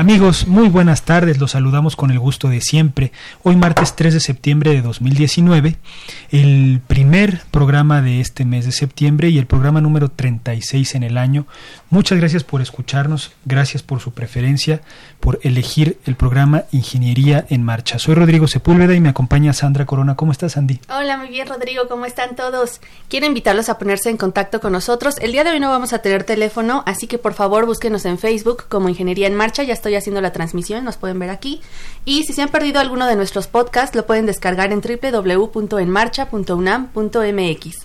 Amigos, muy buenas tardes, los saludamos con el gusto de siempre. Hoy martes 3 de septiembre de 2019, el primer programa de este mes de septiembre y el programa número 36 en el año. Muchas gracias por escucharnos, gracias por su preferencia, por elegir el programa Ingeniería en Marcha. Soy Rodrigo Sepúlveda y me acompaña Sandra Corona. ¿Cómo estás, Andy? Hola, muy bien, Rodrigo, ¿cómo están todos? Quiero invitarlos a ponerse en contacto con nosotros. El día de hoy no vamos a tener teléfono, así que por favor búsquenos en Facebook como Ingeniería en Marcha. Ya estoy haciendo la transmisión, nos pueden ver aquí. Y si se han perdido alguno de nuestros podcasts, lo pueden descargar en www.enmarcha.unam.mx.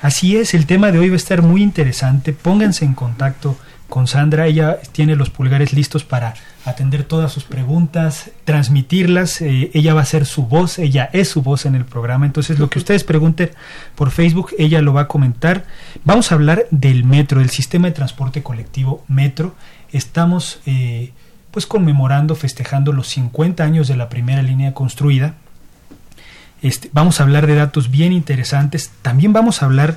Así es, el tema de hoy va a estar muy interesante. Pónganse en contacto con Sandra. Ella tiene los pulgares listos para atender todas sus preguntas, transmitirlas. Eh, ella va a ser su voz, ella es su voz en el programa. Entonces, lo que ustedes pregunten por Facebook, ella lo va a comentar. Vamos a hablar del metro, del sistema de transporte colectivo metro estamos eh, pues conmemorando, festejando los 50 años de la primera línea construida. Este, vamos a hablar de datos bien interesantes. También vamos a hablar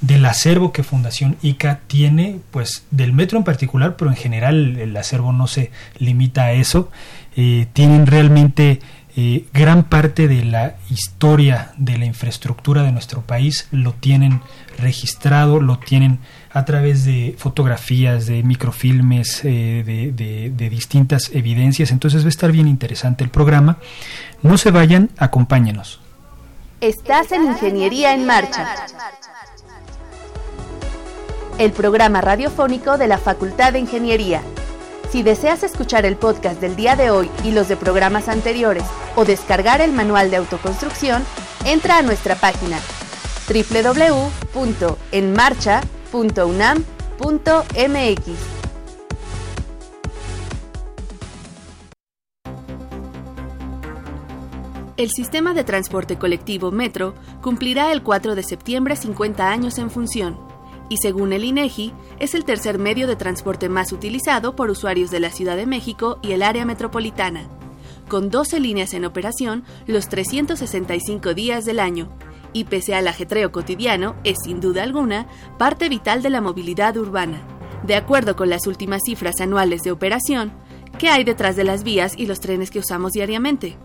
del acervo que Fundación ICA tiene, pues del metro en particular, pero en general el acervo no se limita a eso. Eh, tienen realmente eh, gran parte de la historia de la infraestructura de nuestro país, lo tienen registrado, lo tienen a través de fotografías, de microfilmes, eh, de, distintas evidencias. Entonces va a estar bien interesante el programa. No se vayan, acompáñenos. Estás en Ingeniería en Marcha. El programa radiofónico de la Facultad de Ingeniería. Si deseas escuchar el podcast del día de hoy y los de programas anteriores o descargar el manual de autoconstrucción, entra a nuestra página www.enmarcha.com .unam.mx El sistema de transporte colectivo Metro cumplirá el 4 de septiembre 50 años en función y según el INEGI es el tercer medio de transporte más utilizado por usuarios de la Ciudad de México y el área metropolitana, con 12 líneas en operación los 365 días del año, y pese al ajetreo cotidiano, es sin duda alguna parte vital de la movilidad urbana. De acuerdo con las últimas cifras anuales de operación, ¿qué hay detrás de las vías y los trenes que usamos diariamente?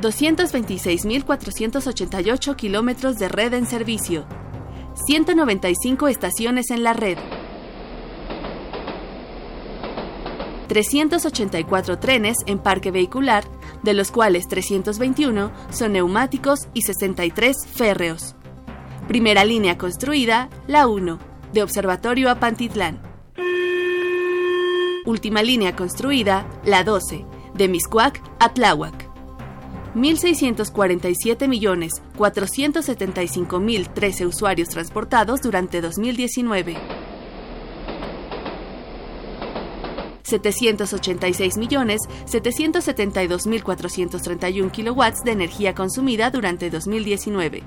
226.488 kilómetros de red en servicio, 195 estaciones en la red, 384 trenes en parque vehicular de los cuales 321 son neumáticos y 63 férreos. Primera línea construida, la 1, de Observatorio a Pantitlán. Última línea construida, la 12, de Miscuac a Tláhuac. 1.647.475.013 usuarios transportados durante 2019. 786.772.431 kilowatts de energía consumida durante 2019.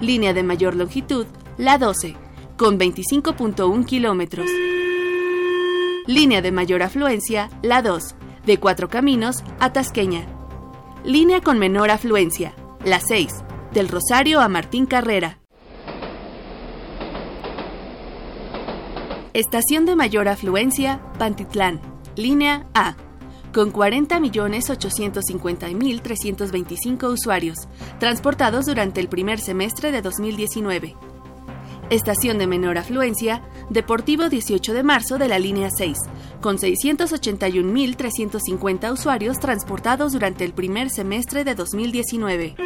Línea de mayor longitud, la 12, con 25.1 kilómetros. Línea de mayor afluencia, la 2, de Cuatro Caminos a Tasqueña. Línea con menor afluencia, la 6, del Rosario a Martín Carrera. Estación de mayor afluencia, Pantitlán, línea A, con 40.850.325 usuarios, transportados durante el primer semestre de 2019. Estación de menor afluencia, Deportivo 18 de marzo de la línea 6, con 681.350 usuarios transportados durante el primer semestre de 2019.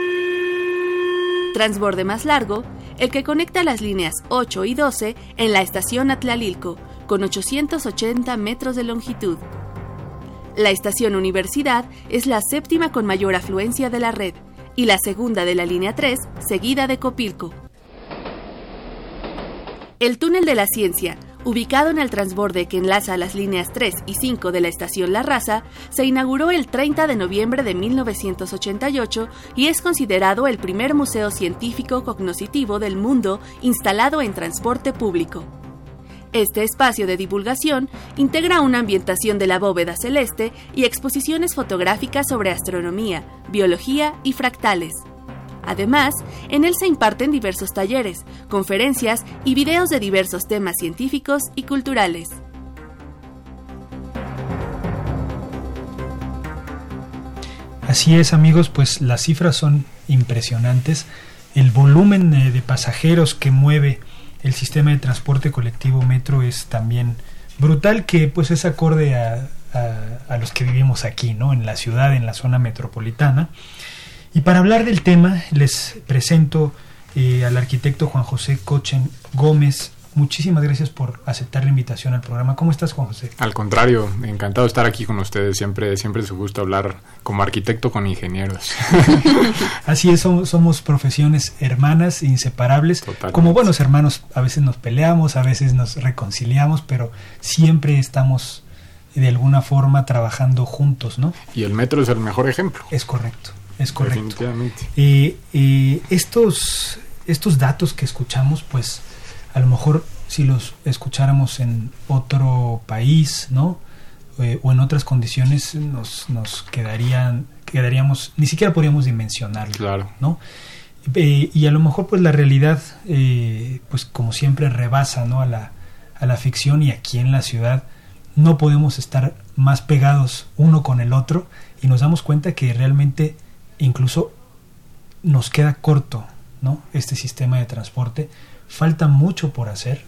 Transborde más largo, el que conecta las líneas 8 y 12 en la estación Atlalilco, con 880 metros de longitud. La estación Universidad es la séptima con mayor afluencia de la red y la segunda de la línea 3, seguida de Copilco. El túnel de la ciencia, ubicado en el transborde que enlaza las líneas 3 y 5 de la estación La Raza, se inauguró el 30 de noviembre de 1988 y es considerado el primer museo científico cognoscitivo del mundo instalado en transporte público. Este espacio de divulgación integra una ambientación de la bóveda celeste y exposiciones fotográficas sobre astronomía, biología y fractales. Además, en él se imparten diversos talleres, conferencias y videos de diversos temas científicos y culturales. Así es amigos, pues las cifras son impresionantes. El volumen eh, de pasajeros que mueve el sistema de transporte colectivo metro es también brutal, que pues es acorde a, a los que vivimos aquí, ¿no? En la ciudad, en la zona metropolitana. Y para hablar del tema, les presento eh, al arquitecto Juan José Cochen Gómez. Muchísimas gracias por aceptar la invitación al programa. ¿Cómo estás, Juan José? Al contrario, encantado de estar aquí con ustedes. Siempre, siempre es un gusto hablar como arquitecto con ingenieros. Así es, somos, profesiones hermanas, inseparables. Como buenos hermanos, a veces nos peleamos, a veces nos reconciliamos, pero siempre estamos de alguna forma trabajando juntos, ¿no? Y el metro es el mejor ejemplo. Es correcto. Es correcto. y estos, estos datos que escuchamos, pues a lo mejor si los escucháramos en otro país, ¿no? Eh, o en otras condiciones nos, nos quedarían, quedaríamos, ni siquiera podríamos dimensionarlo, claro. ¿no? Eh, y a lo mejor pues la realidad, eh, pues como siempre rebasa, ¿no? A la, a la ficción y aquí en la ciudad no podemos estar más pegados uno con el otro y nos damos cuenta que realmente incluso nos queda corto ¿no? este sistema de transporte. Falta mucho por hacer,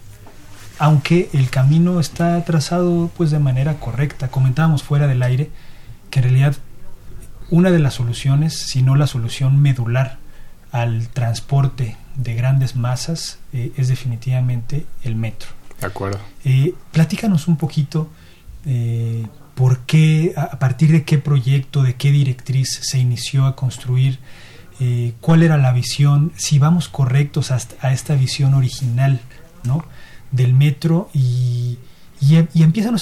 aunque el camino está trazado pues de manera correcta. Comentábamos fuera del aire que en realidad una de las soluciones, si no la solución medular al transporte de grandes masas, eh, es definitivamente el metro. De acuerdo. Eh, platícanos un poquito eh, por qué, a partir de qué proyecto, de qué directriz se inició a construir, eh, cuál era la visión, si vamos correctos a esta visión original del metro y, y,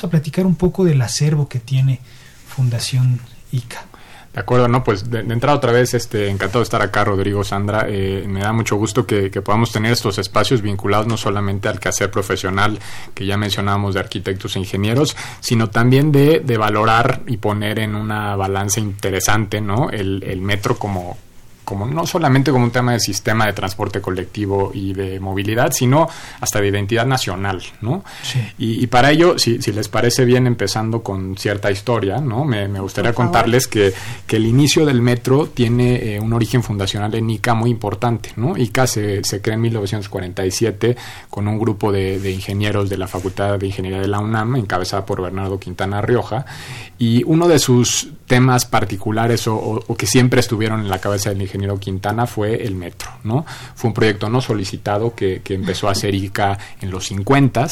a platicar un poco del acervo que tiene Fundación ICA. De acuerdo, no, pues de, entrada otra vez, este, encantado de estar acá, Rodrigo, Sandra. Eh, me da mucho gusto que, podamos tener estos espacios vinculados no solamente al quehacer profesional que ya mencionábamos de arquitectos e ingenieros, sino también de, de valorar y poner en una balanza interesante, ¿no? El metro como, como no solamente como un tema de sistema de transporte colectivo y de movilidad, sino hasta de identidad nacional, ¿no? Y, para ello, si, si, les parece bien, empezando con cierta historia, ¿no? Me, gustaría contarles que, que, el inicio del metro tiene eh, un origen fundacional en ICA muy importante, ¿no? ICA se, se crea en 1947 con un grupo de, de, ingenieros de la Facultad de Ingeniería de la UNAM, encabezada por Bernardo Quintana Rioja, y uno de sus temas particulares o, que siempre estuvieron en la cabeza del ingeniero Quintana fue el metro, ¿no? Fue un proyecto no solicitado que, empezó a hacer ICA en los 50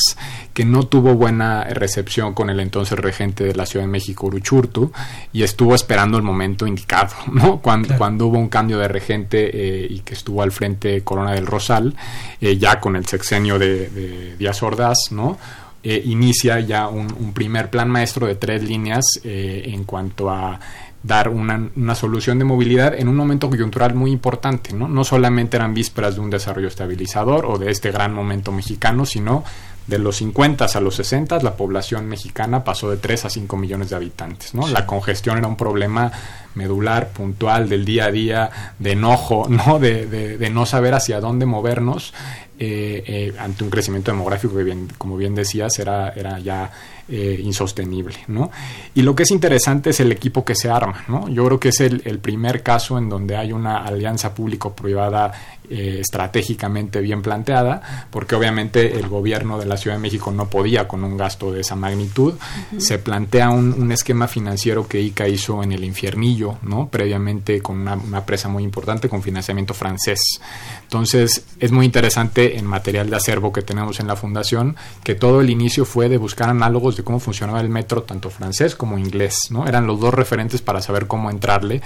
que no tuvo buena recepción con el entonces regente de la Ciudad de México, Uruchurtu, y estuvo esperando el momento indicado, ¿no? Cuando, cuando hubo un cambio de regente eh, y que estuvo al frente Corona del Rosal, eh, ya con el sexenio de, de Díaz Ordaz, ¿no? Eh, inicia ya un, primer plan maestro de tres líneas eh, en cuanto a dar una, una, solución de movilidad en un momento coyuntural muy importante. ¿no? no solamente eran vísperas de un desarrollo estabilizador o de este gran momento mexicano, sino de los 50 a los 60 la población mexicana pasó de 3 a 5 millones de habitantes. ¿no? La congestión era un problema medular, puntual, del día a día, de enojo, ¿no? De, de, de no saber hacia dónde movernos eh, ante un crecimiento demográfico que, bien, como bien decías, era, era ya insostenible, ¿no? Y lo que es interesante es el equipo que se arma, ¿no? Yo creo que es el, el primer caso en donde hay una alianza público-privada eh, estratégicamente bien planteada, porque obviamente el gobierno de la Ciudad de México no podía con un gasto de esa magnitud. Se plantea un, esquema financiero que ICA hizo en el infiernillo, ¿no? previamente con una, una, presa muy importante con financiamiento francés. Entonces es muy interesante en material de acervo que tenemos en la fundación que todo el inicio fue de buscar análogos de cómo funcionaba el metro tanto francés como inglés. ¿no? Eran los dos referentes para saber cómo entrarle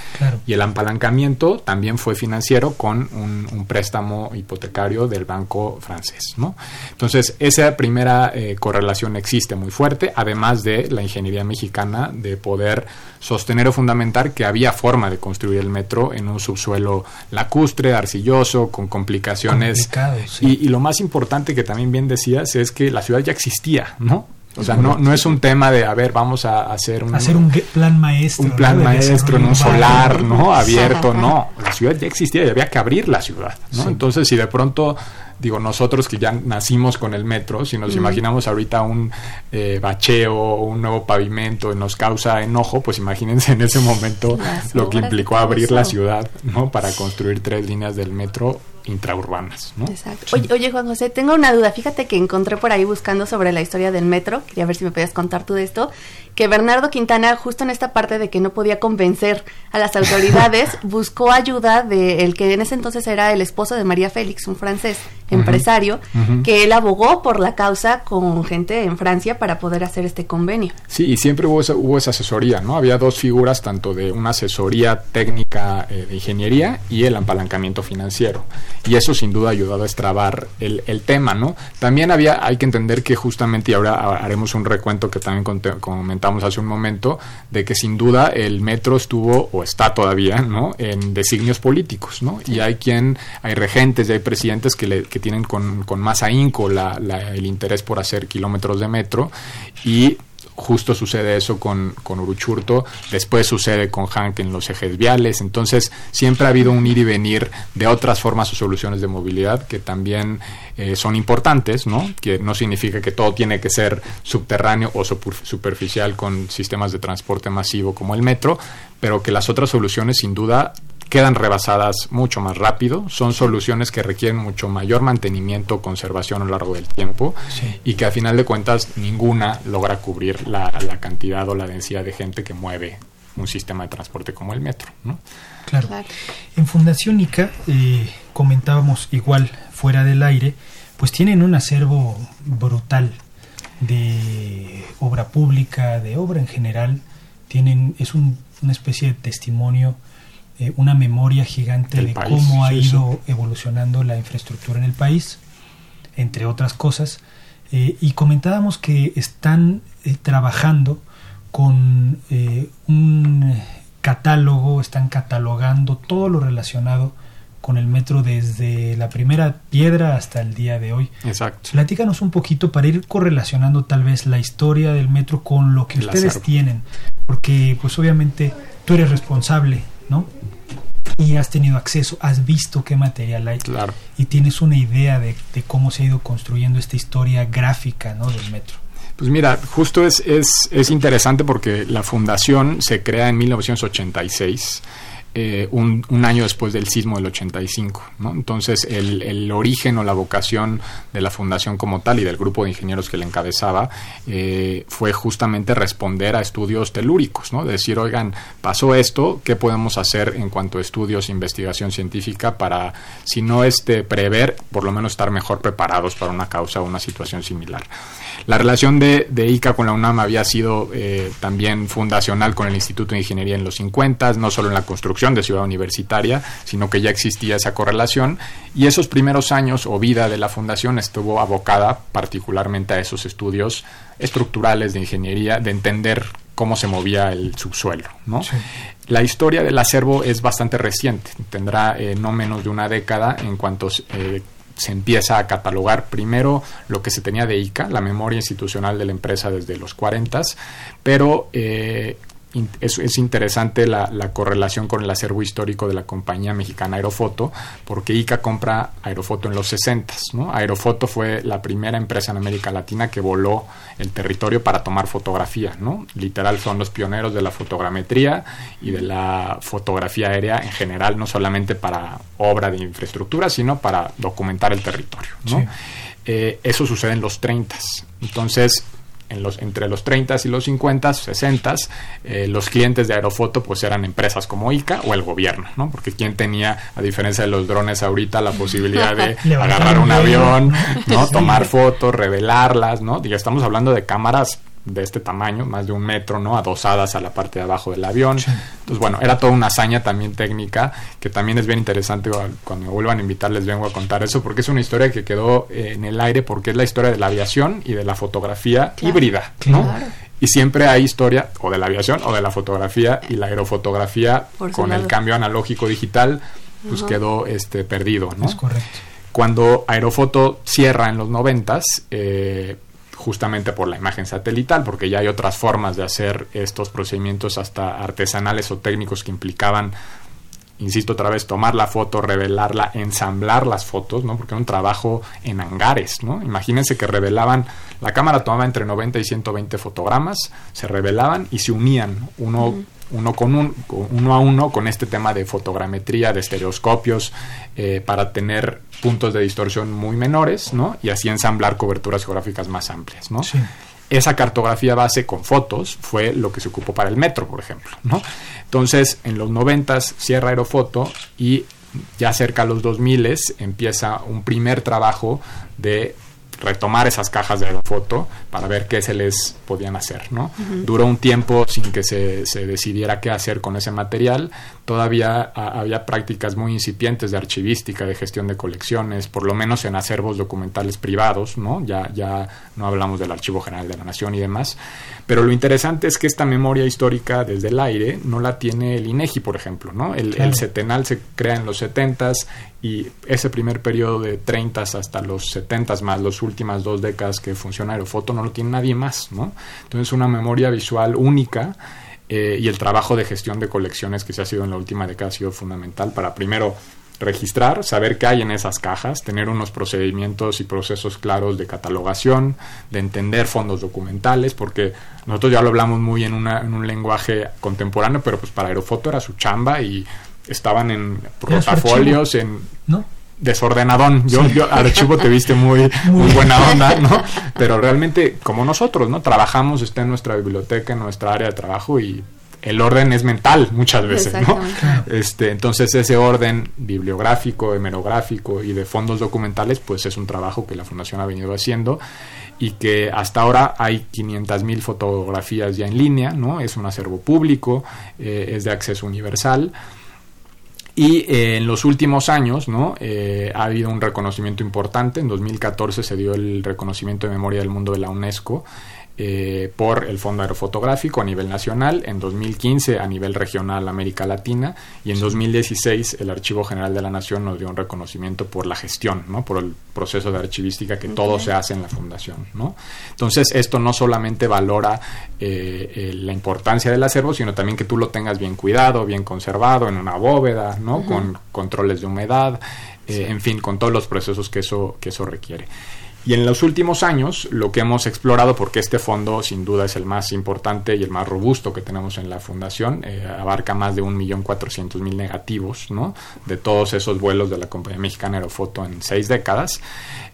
y el apalancamiento también fue financiero con un, un préstamo hipotecario del banco francés. ¿no? Entonces, esa primera eh, correlación existe muy fuerte, además de la ingeniería mexicana de poder sostener o fundamentar que había forma de construir el metro en un subsuelo lacustre, arcilloso, con complicaciones. Y, y, lo más importante que también bien decías es que la ciudad ya existía, ¿no? O sea, no, no es un tema de, a ver, vamos a hacer un... Hacer un plan maestro. Un plan maestro en un solar, ¿no? Abierto, no. La ciudad ya existía y había que abrir la ciudad, ¿no? Entonces, si de pronto, digo, nosotros que ya nacimos con el metro, si nos imaginamos ahorita un eh, bacheo o un nuevo pavimento y nos causa enojo, pues imagínense en ese momento lo que implicó abrir la ciudad, ¿no? Para construir tres líneas del metro intraurbanas. ¿no? Exacto. Oye, Juan José, tengo una duda. Fíjate que encontré por ahí buscando sobre la historia del metro, quería ver si me podías contar tú de esto, que Bernardo Quintana, justo en esta parte de que no podía convencer a las autoridades, buscó ayuda de el que en ese entonces era el esposo de María Félix, un francés empresario, que él abogó por la causa con gente en Francia para poder hacer este convenio. Sí, y siempre hubo esa, hubo esa asesoría, ¿no? Había dos figuras, tanto de una asesoría técnica eh, de ingeniería y el apalancamiento financiero y eso sin duda ha ayudado a extrabar el, el, tema, ¿no? También había, hay que entender que justamente, y ahora haremos un recuento que también comentamos hace un momento, de que sin duda el metro estuvo, o está todavía, ¿no? En designios políticos, ¿no? Y hay quien, hay regentes y hay presidentes que, le, que tienen con, con más ahínco el interés por hacer kilómetros de metro. Y justo sucede eso con, con Uruchurto, después sucede con Hank en los ejes viales, entonces siempre ha habido un ir y venir de otras formas o soluciones de movilidad que también eh, son importantes, ¿no? Que no significa que todo tiene que ser subterráneo o superficial con sistemas de transporte masivo como el metro, pero que las otras soluciones sin duda quedan rebasadas mucho más rápido, son soluciones que requieren mucho mayor mantenimiento, conservación a lo largo del tiempo y que a final de cuentas ninguna logra cubrir la, cantidad o la densidad de gente que mueve un sistema de transporte como el metro. ¿no? Claro. En Fundación ICA eh, comentábamos igual fuera del aire, pues tienen un acervo brutal de obra pública, de obra en general, tienen es un, una especie de testimonio eh, una memoria gigante de cómo ha ido evolucionando la infraestructura en el país, entre otras cosas. Eh, y comentábamos que están eh, trabajando con un catálogo, están catalogando todo lo relacionado con el metro desde la primera piedra hasta el día de hoy. Exacto. Platícanos un poquito para ir correlacionando tal vez la historia del metro con lo que ustedes tienen, porque pues obviamente tú eres responsable ¿no? Y has tenido acceso, has visto qué material hay. Claro. Y tienes una idea de, cómo se ha ido construyendo esta historia gráfica, ¿no? Del metro. Pues mira, justo es, es, es interesante porque la fundación se crea en 1986 eh, un, año después del sismo del 85. ¿no? Entonces, el, origen o la vocación de la fundación como tal y del grupo de ingenieros que le encabezaba eh, fue justamente responder a estudios telúricos, ¿no? decir, oigan, pasó esto, ¿qué podemos hacer en cuanto a estudios, investigación científica para, si no este, prever, por lo menos estar mejor preparados para una causa o una situación similar? La relación de, de ICA con la UNAM había sido eh, también fundacional con el Instituto de Ingeniería en los 50, no solo en la construcción, de ciudad universitaria, sino que ya existía esa correlación y esos primeros años o vida de la fundación estuvo abocada particularmente a esos estudios estructurales de ingeniería, de entender cómo se movía el subsuelo. ¿no? La historia del acervo es bastante reciente, tendrá eh, no menos de una década en cuanto eh, se empieza a catalogar primero lo que se tenía de ICA, la memoria institucional de la empresa desde los 40, pero eh, es, interesante la, correlación con el acervo histórico de la compañía mexicana Aerofoto, porque ICA compra Aerofoto en los 60. ¿no? Aerofoto fue la primera empresa en América Latina que voló el territorio para tomar fotografía. ¿no? Literal son los pioneros de la fotogrametría y de la fotografía aérea en general, no solamente para obra de infraestructura, sino para documentar el territorio. Eh, eso sucede en los 30. Entonces, en los, entre los 30 y los 50, 60, eh, los clientes de Aerofoto pues eran empresas como ICA o el gobierno, ¿no? Porque quien tenía, a diferencia de los drones ahorita, la posibilidad de agarrar un avión, ¿no? Tomar fotos, revelarlas, ¿no? Y estamos hablando de cámaras de este tamaño, más de un metro, ¿no? Adosadas a la parte de abajo del avión. Entonces, bueno, era toda una hazaña también técnica, que también es bien interesante, cuando me vuelvan a invitar les vengo a contar eso, porque es una historia que quedó eh, en el aire, porque es la historia de la aviación y de la fotografía híbrida, ¿no? Y siempre hay historia o de la aviación o de la fotografía y la aerofotografía con el cambio analógico digital, pues quedó este perdido, ¿no? Es correcto. Cuando Aerofoto cierra en los noventas, eh, justamente por la imagen satelital, porque ya hay otras formas de hacer estos procedimientos hasta artesanales o técnicos que implicaban, insisto otra vez, tomar la foto, revelarla, ensamblar las fotos, ¿no? Porque era un trabajo en hangares, ¿no? Imagínense que revelaban, la cámara tomaba entre 90 y 120 fotogramas, se revelaban y se unían uno uno con un, uno a uno con este tema de fotogrametría, de estereoscopios, eh, para tener puntos de distorsión muy menores, ¿no? Y así ensamblar coberturas geográficas más amplias, ¿no? Esa cartografía base con fotos fue lo que se ocupó para el metro, por ejemplo, ¿no? Entonces, en los noventas cierra Aerofoto y ya cerca a los 2000 empieza un primer trabajo de retomar esas cajas de foto para ver qué se les podían hacer, ¿no? Duró un tiempo sin que se, se, decidiera qué hacer con ese material. Todavía había prácticas muy incipientes de archivística, de gestión de colecciones, por lo menos en acervos documentales privados, ¿no? Ya, ya no hablamos del Archivo General de la Nación y demás. Pero lo interesante es que esta memoria histórica desde el aire no la tiene el INEGI, por ejemplo, ¿no? El, el CETENAL se crea en los 70s y ese primer periodo de 30 hasta los 70 más las últimas dos décadas que funciona Aerofoto no lo tiene nadie más, ¿no? Entonces una memoria visual única eh, y el trabajo de gestión de colecciones que se ha sido en la última década ha sido fundamental para primero registrar, saber qué hay en esas cajas, tener unos procedimientos y procesos claros de catalogación, de entender fondos documentales, porque nosotros ya lo hablamos muy en, una, en un lenguaje contemporáneo, pero pues para Aerofoto era su chamba y estaban en portafolios, en ¿no? Desordenadón. Yo, yo archivo te viste muy, muy buena onda, ¿no? Pero realmente, como nosotros, ¿no? Trabajamos, está en nuestra biblioteca, en nuestra área de trabajo y el orden es mental muchas veces, ¿no? Este, entonces ese orden bibliográfico, hemerográfico y de fondos documentales, pues es un trabajo que la Fundación ha venido haciendo y que hasta ahora hay 500 mil fotografías ya en línea, ¿no? Es un acervo público, eh, es de acceso universal y eh, en los últimos años ¿no? Eh, ha habido un reconocimiento importante. En 2014 se dio el reconocimiento de memoria del mundo de la UNESCO eh, por el Fondo Aerofotográfico a nivel nacional, en 2015 a nivel regional América Latina y en 2016 el Archivo General de la Nación nos dio un reconocimiento por la gestión, ¿no? por el proceso de archivística que todo se hace en la fundación. ¿no? Entonces esto no solamente valora eh, eh, la importancia del acervo, sino también que tú lo tengas bien cuidado, bien conservado en una bóveda, ¿no? con controles de humedad, en fin, con todos los procesos que eso, que eso requiere. Y en los últimos años, lo que hemos explorado, porque este fondo sin duda es el más importante y el más robusto que tenemos en la fundación, eh, abarca más de 1.400.000 negativos, ¿no? De todos esos vuelos de la compañía mexicana Aerofoto en seis décadas.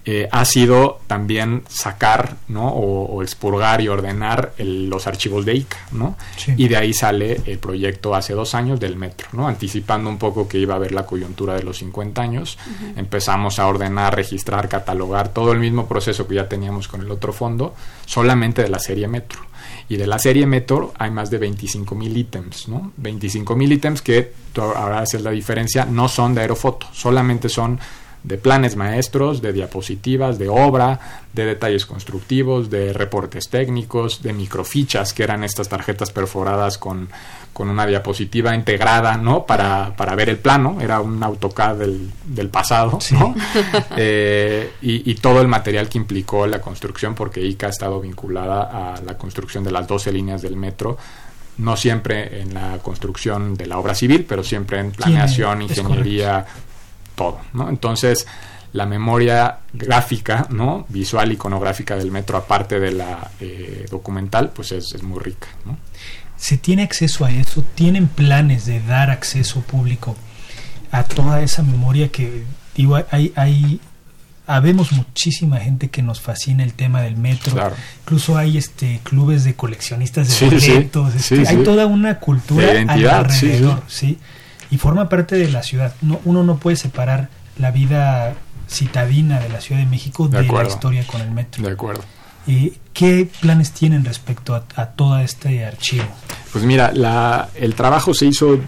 Eh, ha sido también sacar ¿no? o, expurgar y ordenar los archivos de ICA. ¿no? Y de ahí sale el proyecto hace dos años del metro, ¿no? anticipando un poco que iba a haber la coyuntura de los 50 años. Empezamos a ordenar, registrar, catalogar todo el mismo proceso que ya teníamos con el otro fondo, solamente de la serie metro. Y de la serie Metro hay más de 25 mil ítems, ¿no? 25 mil ítems que, ahora haces la diferencia, no son de aerofoto, solamente son de planes maestros, de diapositivas, de obra, de detalles constructivos, de reportes técnicos, de microfichas, que eran estas tarjetas perforadas con, con una diapositiva integrada, ¿no? Para, para, ver el plano, era un AutoCAD del, del pasado, ¿no? Eh, y, y, todo el material que implicó la construcción, porque ICA ha estado vinculada a la construcción de las 12 líneas del metro no siempre en la construcción de la obra civil, pero siempre en planeación, ingeniería, todo, ¿no? Entonces, la memoria gráfica, ¿no? Visual, iconográfica del metro, aparte de la eh, documental, pues es, es muy rica, ¿no? ¿Se tiene acceso a eso? ¿Tienen planes de dar acceso público a toda esa memoria que, digo, hay, hay habemos muchísima gente que nos fascina el tema del metro. Incluso hay este clubes de coleccionistas de boletos. Este, hay toda una cultura alrededor, sí, Y forma parte de la ciudad. No, uno no puede separar la vida citadina de la Ciudad de México de, la historia con el metro. De acuerdo. ¿Y ¿Qué planes tienen respecto a, a todo este archivo? Pues mira, la, el trabajo se hizo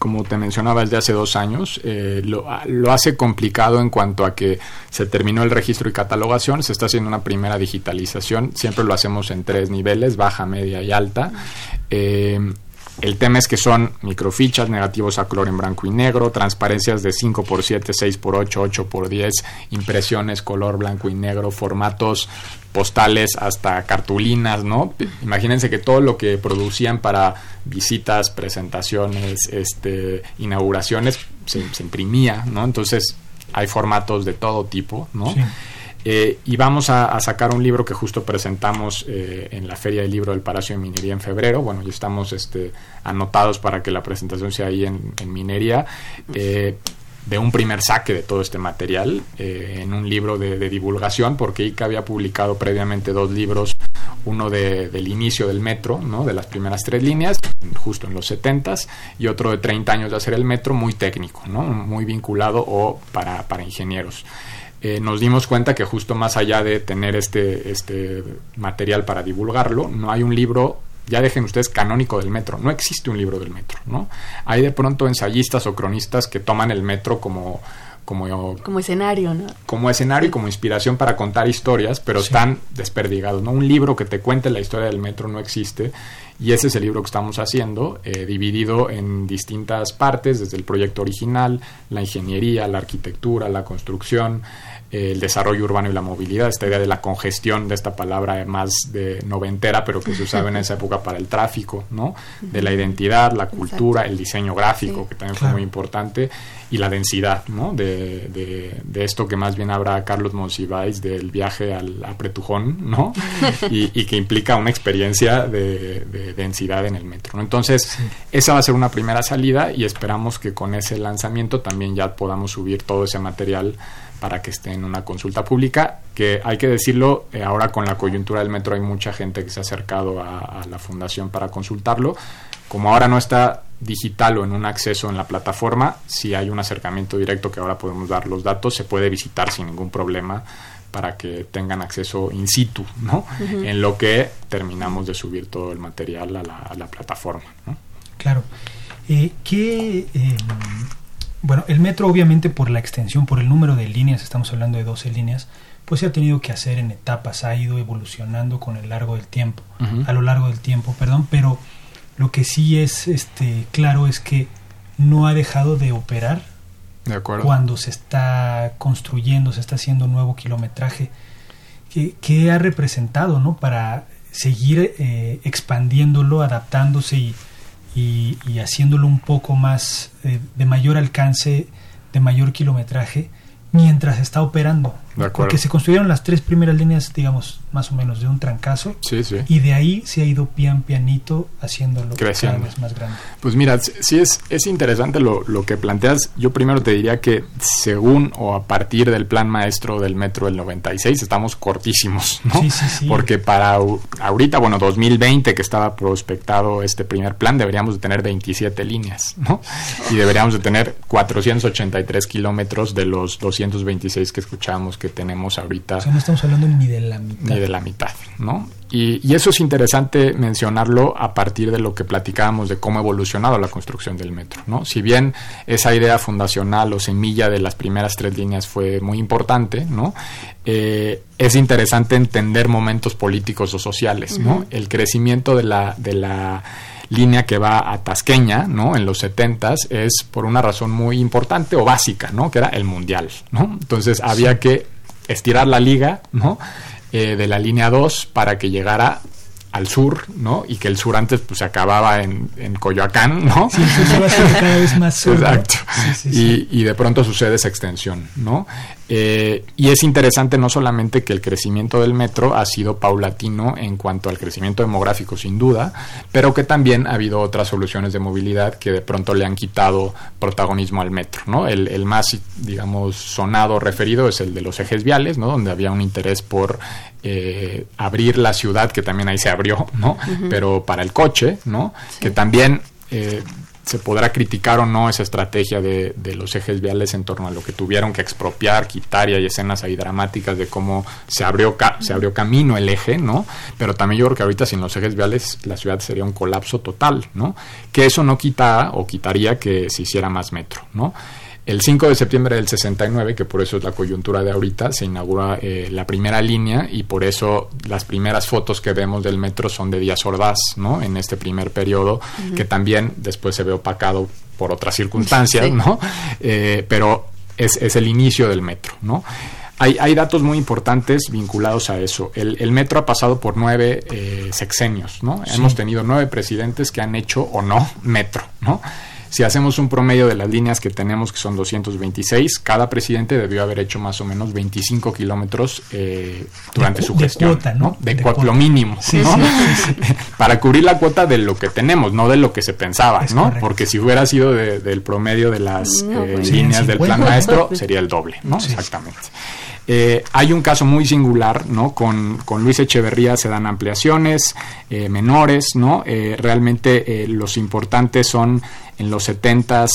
como te mencionaba, desde hace dos años. Eh, lo, lo, hace complicado en cuanto a que se terminó el registro y catalogación, se está haciendo una primera digitalización, siempre lo hacemos en tres niveles, baja, media y alta. Eh, el tema es que son microfichas, negativos a color en blanco y negro, transparencias de 5x7, 6x8, 8x10, impresiones color blanco y negro, formatos postales hasta cartulinas, ¿no? Imagínense que todo lo que producían para visitas, presentaciones, este, inauguraciones, se, imprimía, ¿no? Entonces hay formatos de todo tipo, ¿no? Eh, y vamos a, sacar un libro que justo presentamos eh, en la Feria del Libro del Palacio de Minería en febrero. Bueno, ya estamos este, anotados para que la presentación sea ahí en, Minería. Eh, de un primer saque de todo este material en un libro de, divulgación, porque ICA había publicado previamente dos libros, uno de, del inicio del metro, ¿no? de las primeras tres líneas, justo en los 70 y otro de 30 años de hacer el metro, muy técnico, ¿no? muy vinculado o para, para ingenieros. Eh, nos dimos cuenta que justo más allá de tener este, este material para divulgarlo, no hay un libro, ya dejen ustedes, canónico del metro, no existe un libro del metro, ¿no? Hay de pronto ensayistas o cronistas que toman el metro como... Como, como escenario, ¿no? Como escenario y como inspiración para contar historias, pero están desperdigados, ¿no? Un libro que te cuente la historia del metro no existe y ese es el libro que estamos haciendo, eh, dividido en distintas partes, desde el proyecto original, la ingeniería, la arquitectura, la construcción, el desarrollo urbano y la movilidad, esta idea de la congestión, de esta palabra más de noventera, pero que se usaba en esa época para el tráfico, ¿no? De la identidad, la cultura, el diseño gráfico, que también fue muy importante, y la densidad, ¿no? De, de, esto que más bien habrá Carlos Monsiváis del viaje al Apretujón, ¿no? y, que implica una experiencia de, densidad en el metro, ¿no? Entonces, esa va a ser una primera salida y esperamos que con ese lanzamiento también ya podamos subir todo ese material para que esté en una consulta pública, que hay que decirlo, eh, ahora con la coyuntura del metro hay mucha gente que se ha acercado a, la fundación para consultarlo. Como ahora no está digital o en un acceso en la plataforma, si hay un acercamiento directo que ahora podemos dar los datos, se puede visitar sin ningún problema para que tengan acceso in situ, ¿no? En lo que terminamos de subir todo el material a la, plataforma, Claro. Eh, ¿Qué em, bueno, el metro obviamente por la extensión, por el número de líneas, estamos hablando de 12 líneas, pues se ha tenido que hacer en etapas, ha ido evolucionando con el largo del tiempo, a lo largo del tiempo, perdón, pero lo que sí es este claro es que no ha dejado de operar cuando se está construyendo, se está haciendo nuevo kilometraje, que, ha representado, ¿no? Para seguir eh, expandiéndolo, adaptándose y y, haciéndolo un poco más eh, de mayor alcance, de mayor kilometraje, mientras está operando. Porque se construyeron las tres primeras líneas, digamos, más o menos de un trancazo. Y de ahí se ha ido pian pianito haciéndolo cada vez más grande. Pues mira, sí es, es interesante lo, lo, que planteas. Yo primero te diría que según o a partir del plan maestro del metro del 96 estamos cortísimos, ¿no? Sí, sí, sí. Porque para ahorita, bueno, 2020 que estaba prospectado este primer plan, deberíamos de tener 27 líneas, ¿no? Y deberíamos de tener 483 kilómetros de los 226 que escuchamos que tenemos ahorita. O sea, no estamos hablando ni de la mitad. Ni de la mitad, ¿no? Y, eso es interesante mencionarlo a partir de lo que platicábamos de cómo ha evolucionado la construcción del metro, ¿no? Si bien esa idea fundacional o semilla de las primeras tres líneas fue muy importante, ¿no? Eh, es interesante entender momentos políticos o sociales, ¿no? El crecimiento de la, de la línea que va a Tasqueña, ¿no? En los 70 es por una razón muy importante o básica, ¿no? Que era el mundial, ¿no? Entonces había que estirar la liga, ¿no? Eh, de la línea 2 para que llegara al sur, ¿no? Y que el sur antes pues se acababa en, en Coyoacán, ¿no? Sí, va a ser cada vez más sur. Exacto. y, y, de pronto sucede esa extensión, ¿no? Eh, y es interesante no solamente que el crecimiento del metro ha sido paulatino en cuanto al crecimiento demográfico, sin duda, pero que también ha habido otras soluciones de movilidad que de pronto le han quitado protagonismo al metro, ¿no? El, el más, digamos, sonado referido es el de los ejes viales, ¿no? Donde había un interés por eh, abrir la ciudad, que también ahí se abrió, ¿no? Pero para el coche, ¿no? Que también eh, se podrá criticar o no esa estrategia de, los ejes viales en torno a lo que tuvieron que expropiar, quitar y hay escenas ahí dramáticas de cómo se abrió, se abrió camino el eje, ¿no? Pero también yo creo que ahorita sin los ejes viales la ciudad sería un colapso total, ¿no? Que eso no quita o quitaría que se hiciera más metro, ¿no? El 5 de septiembre del 69, que por eso es la coyuntura de ahorita, se inaugura eh, la primera línea y por eso las primeras fotos que vemos del metro son de Díaz Ordaz, ¿no? En este primer periodo, que también después se ve opacado por otras circunstancias, ¿no? Eh, pero es, es, el inicio del metro, ¿no? Hay, hay, datos muy importantes vinculados a eso. El, el metro ha pasado por nueve eh, sexenios, ¿no? Hemos tenido nueve presidentes que han hecho o no metro, ¿no? Si hacemos un promedio de las líneas que tenemos, que son 226, cada presidente debió haber hecho más o menos 25 kilómetros eh, durante su gestión. De cuota, ¿no? De, cuota, lo mínimo, ¿no? Para cubrir la cuota de lo que tenemos, no de lo que se pensaba, ¿no? Porque si hubiera sido del promedio de las eh, pues, líneas del plan maestro, sería el doble, ¿no? Exactamente. Eh, hay un caso muy singular, ¿no? Con, con Luis Echeverría se dan ampliaciones eh, menores, ¿no? Eh, realmente los importantes son en los 70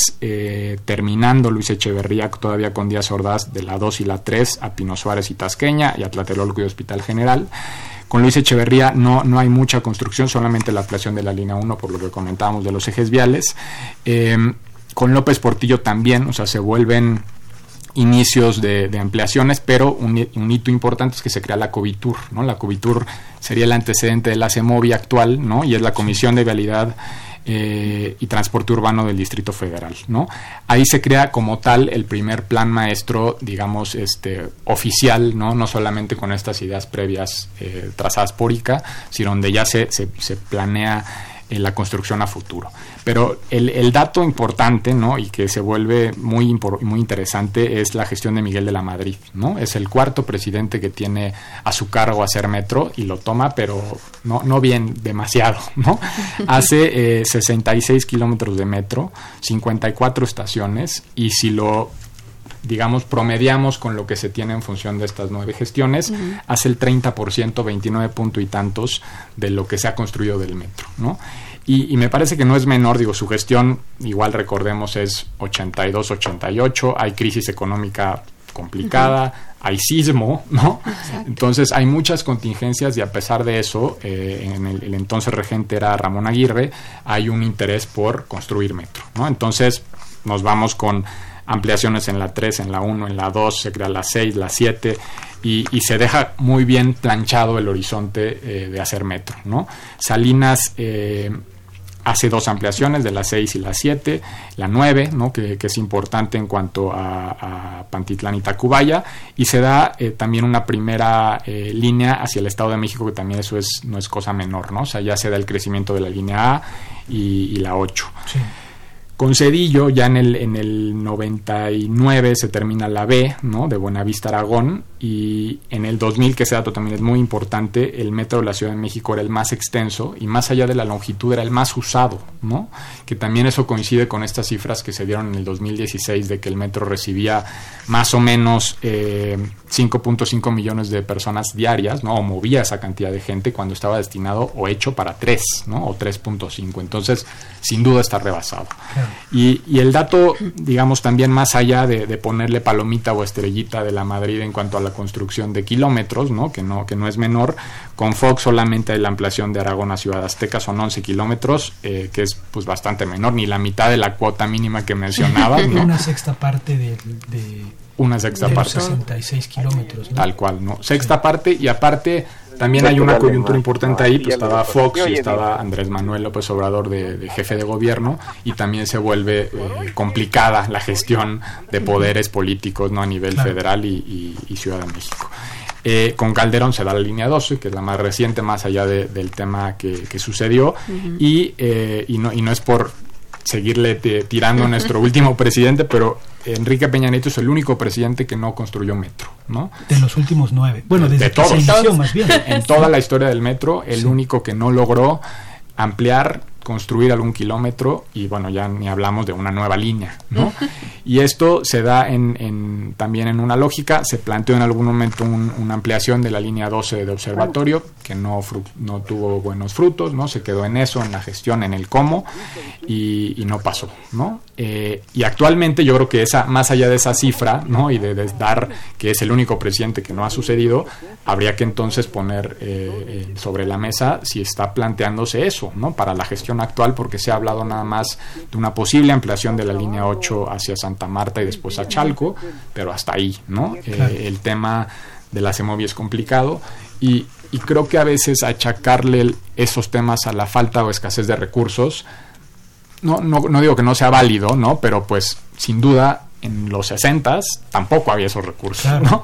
terminando Luis Echeverría todavía con Díaz Ordaz de la 2 y la 3 a Pino Suárez y Tasqueña y a Tlatelolco y Hospital General. Con Luis Echeverría no, no hay mucha construcción, solamente la ampliación de la línea 1, por lo que comentábamos de los ejes viales. con López Portillo también, o sea, se vuelven inicios de, ampliaciones, pero un, hito importante es que se crea la COVITUR, ¿no? La COVITUR sería el antecedente de la CEMOVI actual, ¿no? Y es la Comisión de Vialidad eh, y Transporte Urbano del Distrito Federal, ¿no? Ahí se crea como tal el primer plan maestro, digamos, este, oficial, ¿no? No solamente con estas ideas previas eh, trazadas por ICA, sino donde ya se, se, se planea en la construcción a futuro. Pero el, el, dato importante, ¿no? Y que se vuelve muy, muy interesante es la gestión de Miguel de la Madrid, ¿no? Es el cuarto presidente que tiene a su cargo hacer metro y lo toma, pero no, no bien demasiado, ¿no? Hace eh, 66 kilómetros de metro, 54 estaciones y si lo digamos, promediamos con lo que se tiene en función de estas nueve gestiones, hace el 30%, 29 punto y tantos de lo que se ha construido del metro, ¿no? Y, me parece que no es menor, digo, su gestión, igual recordemos, es 82-88, hay crisis económica complicada, hay sismo, ¿no? Entonces hay muchas contingencias y a pesar de eso, eh, en el, el, entonces regente era Ramón Aguirre, hay un interés por construir metro, ¿no? Entonces nos vamos con ampliaciones en la 3, en la 1, en la 2, se crea la 6, la 7 y, y se deja muy bien planchado el horizonte eh, de hacer metro. ¿no? Salinas eh, hace dos ampliaciones de la 6 y la 7, la 9, ¿no? que, que es importante en cuanto a, a, Pantitlán y Tacubaya, y se da eh, también una primera eh, línea hacia el Estado de México, que también eso es, no es cosa menor, ¿no? o sea, ya se da el crecimiento de la línea A y, y la 8. Sí. Con Cedillo, ya en el, en el 99 se termina la B, ¿no? De Buenavista Aragón, y en el 2000, que ese dato también es muy importante, el metro de la Ciudad de México era el más extenso y más allá de la longitud era el más usado, ¿no? Que también eso coincide con estas cifras que se dieron en el 2016 de que el metro recibía más o menos eh, 5.5 millones de personas diarias, ¿no? O movía esa cantidad de gente cuando estaba destinado o hecho para 3, ¿no? O 3.5. Entonces, sin duda está rebasado. Y, y, el dato, digamos, también más allá de, de, ponerle palomita o estrellita de la Madrid en cuanto a la construcción de kilómetros, ¿no? Que no, que no es menor. Con Fox solamente la ampliación de Aragón a Ciudad Azteca son 11 kilómetros, eh, que es pues bastante menor, ni la mitad de la cuota mínima que mencionaba. ¿no? Una sexta parte de, de una sexta de parte. 66 kilómetros. ¿no? Tal cual, ¿no? Sexta sí. parte y aparte también hay una coyuntura importante ahí, pues estaba Fox y estaba Andrés Manuel López Obrador de, de jefe de gobierno y también se vuelve eh, complicada la gestión de poderes políticos no a nivel claro. federal y, y, y, Ciudad de México. Eh, con Calderón se da la línea 12, que es la más reciente, más allá del tema que, sucedió, y, y, no, y no es por seguirle tirando a nuestro último presidente, pero Enrique Peña Nieto es el único presidente que no construyó metro, ¿no? De los últimos nueve. Bueno, desde de todos. más bien. En toda la historia del metro, el único que no logró ampliar construir algún kilómetro y bueno, ya ni hablamos de una nueva línea, ¿no? y esto se da en, también en una lógica, se planteó en algún momento una ampliación de la línea 12 de observatorio que no, no tuvo buenos frutos, ¿no? Se quedó en eso, en la gestión, en el cómo y, no pasó, ¿no? Eh, y actualmente yo creo que esa, más allá de esa cifra, ¿no? Y de, dar que es el único presidente que no ha sucedido, habría que entonces poner eh, sobre la mesa si está planteándose eso, ¿no? Para la gestión actual porque se ha hablado nada más de una posible ampliación de la línea 8 hacia Santa Marta y después a Chalco, pero hasta ahí, ¿no? Eh, el tema de la CEMOVI es complicado y, creo que a veces achacarle esos temas a la falta o escasez de recursos, no, no, digo que no sea válido, ¿no? Pero pues sin duda en los 60 tampoco había esos recursos, ¿no?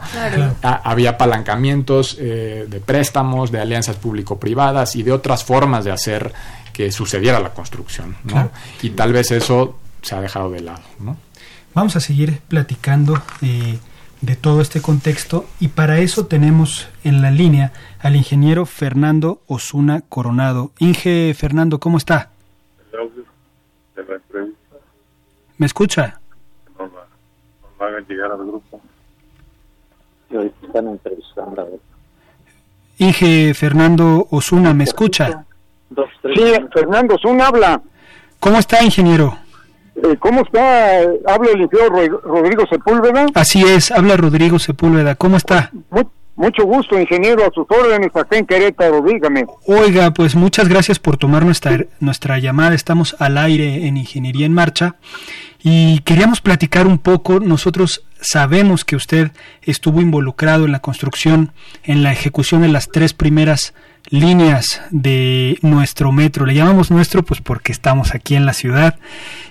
había apalancamientos eh, de préstamos, de alianzas público-privadas y de otras formas de hacer que sucediera la construcción, ¿no? Y tal vez eso se ha dejado de lado, ¿no? Vamos a seguir platicando eh, de todo este contexto y para eso tenemos en la línea al ingeniero Fernando Osuna Coronado. Inge Fernando, ¿cómo está? ¿Me escucha? No, van a llegar al grupo. Inge Fernando Osuna, ¿me escucha? Sí, Fernando Zun habla. ¿Cómo está, ingeniero? Eh, ¿Cómo está? Habla el ingeniero Rodrigo Sepúlveda. Así es, habla Rodrigo Sepúlveda. ¿Cómo está? mucho gusto, ingeniero, a sus órdenes acá en Querétaro, dígame. Oiga, pues muchas gracias por tomar nuestra, nuestra llamada. Estamos al aire en Ingeniería en Marcha y queríamos platicar un poco. Nosotros sabemos que usted estuvo involucrado en la construcción, en la ejecución de las tres primeras líneas de nuestro metro. Le llamamos nuestro pues porque estamos aquí en la ciudad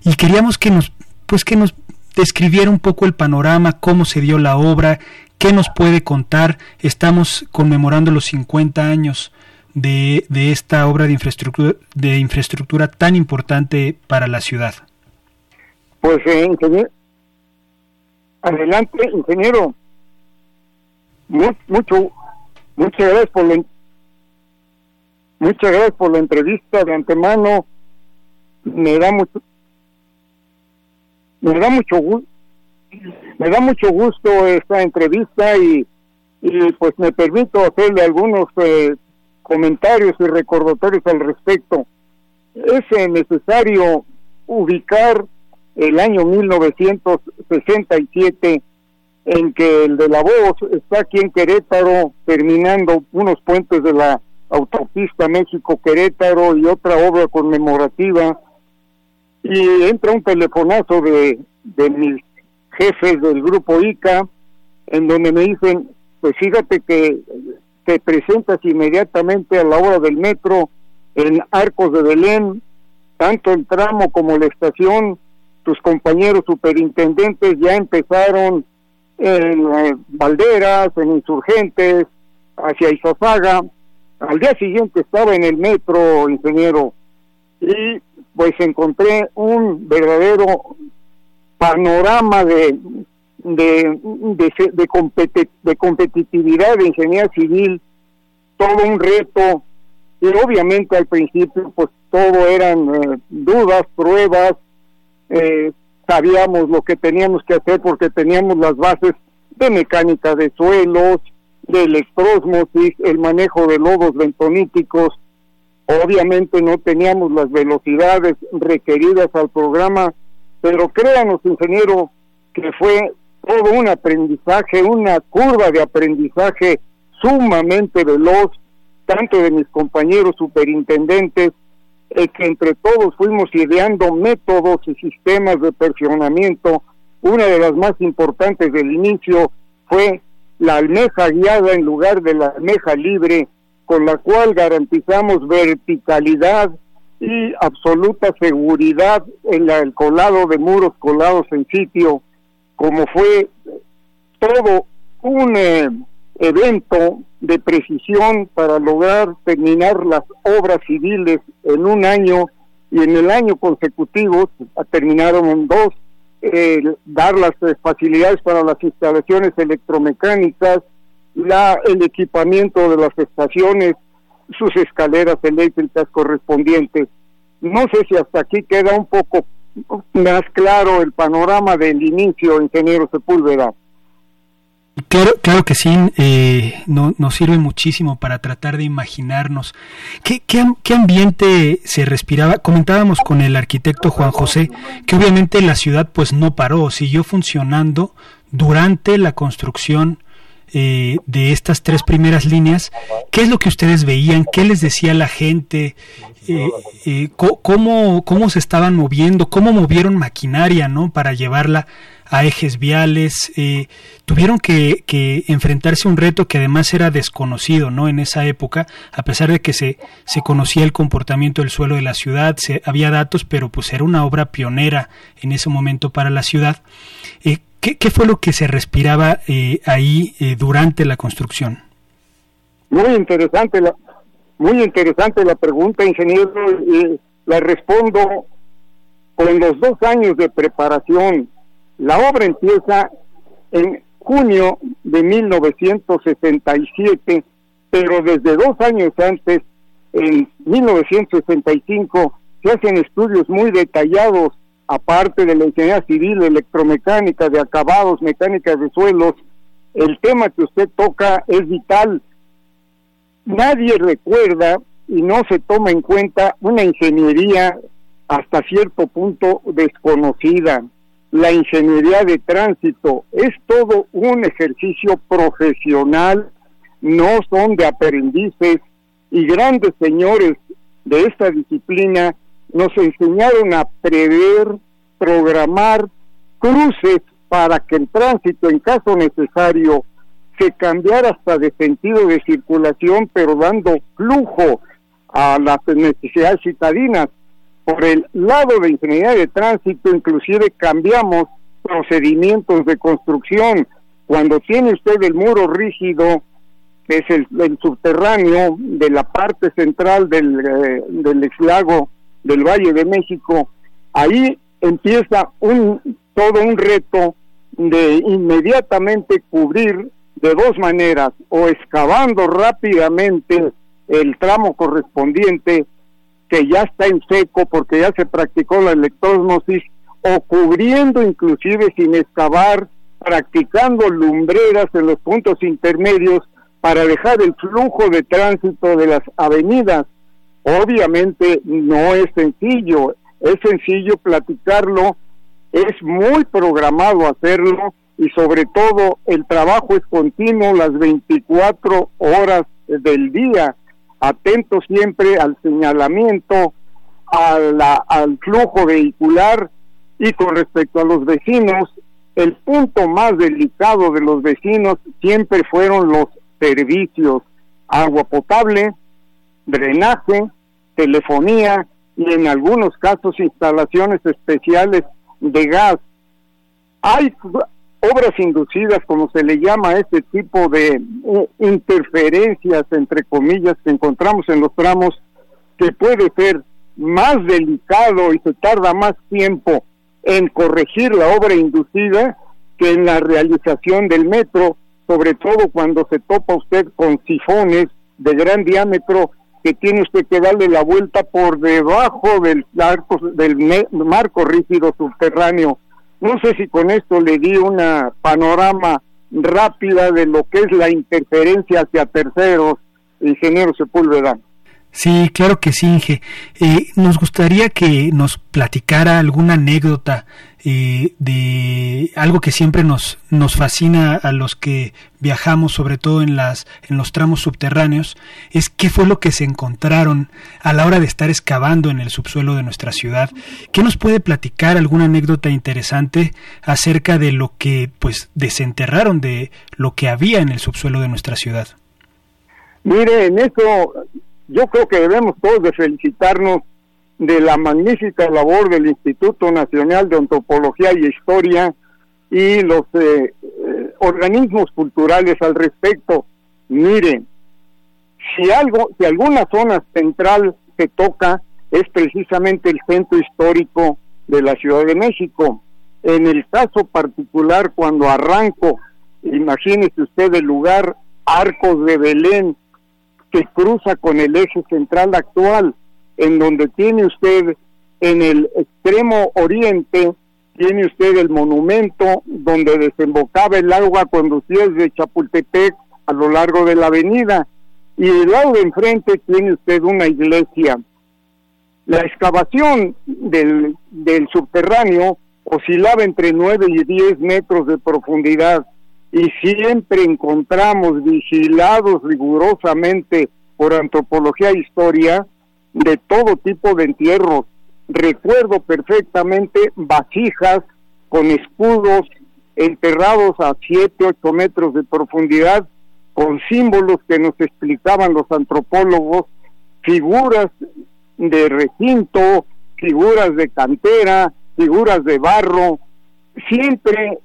y queríamos que nos pues que nos describiera un poco el panorama, cómo se dio la obra, qué nos puede contar. Estamos conmemorando los 50 años de, de esta obra de infraestructura, de infraestructura tan importante para la ciudad. Pues, eh, ingeniero, adelante, ingeniero. mucho, muchas gracias por la, Muchas gracias por la entrevista de antemano. Me da mucho me da mucho gusto me da mucho gusto esta entrevista y, y pues me permito hacerle algunos eh, comentarios y recordatorios al respecto. Es necesario ubicar el año 1967 en que el de la voz está aquí en Querétaro terminando unos puentes de la autopista México-Querétaro y otra obra conmemorativa. Y entra un telefonazo de, de mis jefes del grupo ICA, en donde me dicen, pues fíjate que te presentas inmediatamente a la obra del metro en Arcos de Belén, tanto el tramo como la estación, tus compañeros superintendentes ya empezaron en eh, Valderas, en Insurgentes, hacia Izazaga, al día siguiente estaba en el metro, ingeniero, y pues encontré un verdadero panorama de de, de, de, competitividad de ingeniería civil, todo un reto, y obviamente al principio pues todo eran eh, dudas, pruebas, eh, sabíamos lo que teníamos que hacer porque teníamos las bases de mecánica de suelos, de electrosmosis, el manejo de lodos bentoníticos. Obviamente no teníamos las velocidades requeridas al programa, pero créanos, ingeniero, que fue todo un aprendizaje, una curva de aprendizaje sumamente veloz, tanto de mis compañeros superintendentes, eh, que entre todos fuimos ideando métodos y sistemas de perfeccionamiento. Una de las más importantes del inicio fue la almeja guiada en lugar de la almeja libre, con la cual garantizamos verticalidad y absoluta seguridad en el colado de muros colados en sitio, como fue todo un, eh, evento de precisión para lograr terminar las obras civiles en un año y en el año consecutivo terminaron en dos, dar las facilidades para las instalaciones electromecánicas, la, el equipamiento de las estaciones, sus escaleras eléctricas correspondientes. No sé si hasta aquí queda un poco más claro el panorama del inicio, ingeniero Sepúlveda. Claro, claro que sí, eh, no, nos sirve muchísimo para tratar de imaginarnos ¿qué, ambiente se respiraba. Comentábamos con el arquitecto Juan José que obviamente la ciudad pues no paró, siguió funcionando durante la construcción eh, de estas tres primeras líneas, ¿qué es lo que ustedes veían? ¿Qué les decía la gente? Eh, cómo, ¿Cómo se estaban moviendo? ¿Cómo movieron maquinaria ¿no? para llevarla a ejes viales? tuvieron que, enfrentarse a un reto que además era desconocido ¿no? en esa época, a pesar de que se, se conocía el comportamiento del suelo de la ciudad, se, había datos, pero pues era una obra pionera en ese momento para la ciudad. ¿Qué, ¿Qué, fue lo que se respiraba eh, ahí eh, durante la construcción? Muy interesante la, muy interesante la pregunta, ingeniero. y la respondo con los dos años de preparación. La obra empieza en junio de 1967, pero desde dos años antes, en 1965, se hacen estudios muy detallados aparte de la ingeniería civil, electromecánica, de acabados, mecánica de suelos, el tema que usted toca es vital. Nadie recuerda y no se toma en cuenta una ingeniería hasta cierto punto desconocida. La ingeniería de tránsito es todo un ejercicio profesional, no son de aprendices y grandes señores de esta disciplina nos enseñaron a prever, programar cruces para que el tránsito, en caso necesario, se cambiara hasta de sentido de circulación, pero dando flujo a las necesidades citadinas. Por el lado de ingeniería de tránsito, inclusive cambiamos procedimientos de construcción. Cuando tiene usted el muro rígido, que es el, subterráneo de la parte central del, eh, del ex lago del Valle de México, ahí empieza un todo un reto de inmediatamente cubrir de dos maneras, o excavando rápidamente el tramo correspondiente que ya está en seco porque ya se practicó la electrosmosis, o cubriendo inclusive sin excavar, practicando lumbreras en los puntos intermedios para dejar el flujo de tránsito de las avenidas. Obviamente no es sencillo, es sencillo platicarlo, es muy programado hacerlo y sobre todo el trabajo es continuo las 24 horas del día, atento siempre al señalamiento, al flujo vehicular y con respecto a los vecinos, el punto más delicado de los vecinos siempre fueron los servicios, agua potable, drenaje, telefonía y en algunos casos instalaciones especiales de gas. Hay obras inducidas, como se le llama a este tipo de eh, interferencias, entre comillas, que encontramos en los tramos, que puede ser más delicado y se tarda más tiempo en corregir la obra inducida que en la realización del metro, sobre todo cuando se topa usted con sifones de gran diámetro que tiene usted que darle la vuelta por debajo del arco, del marco rígido subterráneo. No sé si con esto le di una panorama rápida de lo que es la interferencia hacia terceros, ingeniero Sepúlveda. Sí, claro que sí, Inge. Eh, nos gustaría que nos platicara alguna anécdota eh, de algo que siempre nos, nos fascina a los que viajamos, sobre todo en, las, en los tramos subterráneos, es qué fue lo que se encontraron a la hora de estar excavando en el subsuelo de nuestra ciudad. ¿Qué nos puede platicar alguna anécdota interesante acerca de lo que pues desenterraron de lo que había en el subsuelo de nuestra ciudad? Mire, en eso yo creo que debemos todos de felicitarnos de la magnífica labor del Instituto Nacional de Antropología y Historia y los eh, eh, organismos culturales al respecto. Miren, si algo, si alguna zona central se toca, es precisamente el centro histórico de la Ciudad de México. En el caso particular, cuando arranco, imagínese usted el lugar Arcos de Belén, que cruza con el eje central actual, en donde tiene usted en el extremo oriente, tiene usted el monumento donde desembocaba el agua conducida desde Chapultepec a lo largo de la avenida. Y del lado de enfrente tiene usted una iglesia. La excavación del, del subterráneo oscilaba entre 9 y 10 metros de profundidad y siempre encontramos vigilados rigurosamente por antropología e historia de todo tipo de entierros. Recuerdo perfectamente vasijas con escudos enterrados a 7, 8 metros de profundidad, con símbolos que nos explicaban los antropólogos, figuras de recinto, figuras de cantera, figuras de barro, siempre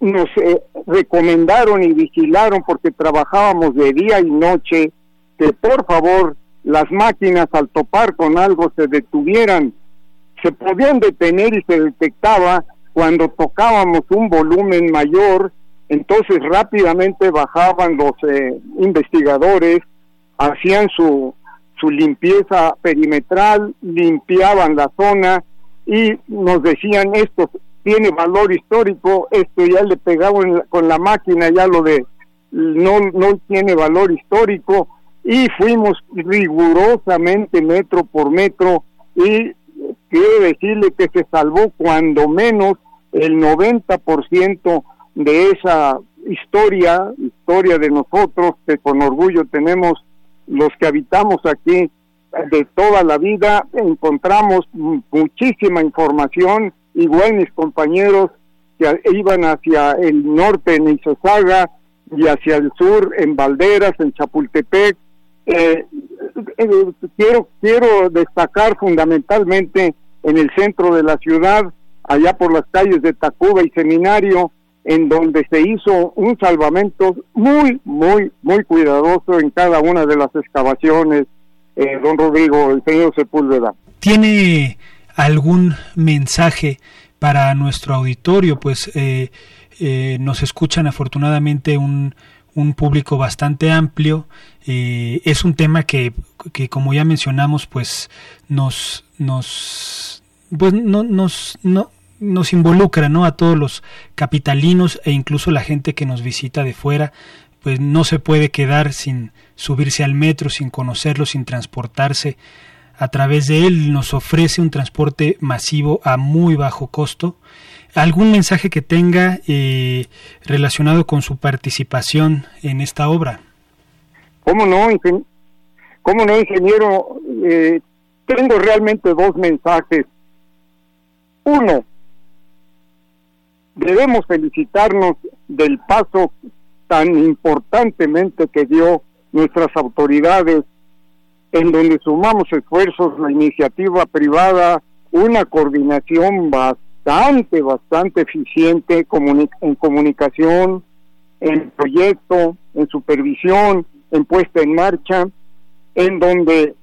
nos eh, recomendaron y vigilaron porque trabajábamos de día y noche que por favor las máquinas al topar con algo se detuvieran. Se podían detener y se detectaba cuando tocábamos un volumen mayor, entonces rápidamente bajaban los eh, investigadores, hacían su, su limpieza perimetral, limpiaban la zona y nos decían esto tiene valor histórico, esto ya le pegaban con la máquina, ya lo de no, no tiene valor histórico y fuimos rigurosamente metro por metro y quiero decirle que se salvó cuando menos el 90% de esa historia, historia de nosotros que con orgullo tenemos los que habitamos aquí de toda la vida, encontramos muchísima información, igual mis compañeros que iban hacia el norte en Isosaga y hacia el sur en Valderas, en Chapultepec. Eh, eh, quiero, quiero destacar fundamentalmente en el centro de la ciudad, allá por las calles de Tacuba y Seminario, en donde se hizo un salvamento muy, muy, muy cuidadoso en cada una de las excavaciones, eh, don Rodrigo, el señor Sepúlveda. ¿Tiene algún mensaje para nuestro auditorio? Pues eh, eh, nos escuchan afortunadamente un, un público bastante amplio. es un tema que, que, como ya mencionamos, pues nos, nos, pues no, nos, no, nos involucra ¿no? a todos los capitalinos e incluso la gente que nos visita de fuera, pues no se puede quedar sin subirse al metro, sin conocerlo, sin transportarse. A través de él nos ofrece un transporte masivo a muy bajo costo. ¿Algún mensaje que tenga eh, relacionado con su participación en esta obra? ¿Cómo no, ¿Cómo no ingeniero? Eh, tengo realmente dos mensajes. Uno, debemos felicitarnos del paso tan importantemente que dio nuestras autoridades, en donde sumamos esfuerzos, la iniciativa privada, una coordinación bastante, bastante eficiente en comunicación, en proyecto, en supervisión, en puesta en marcha, en donde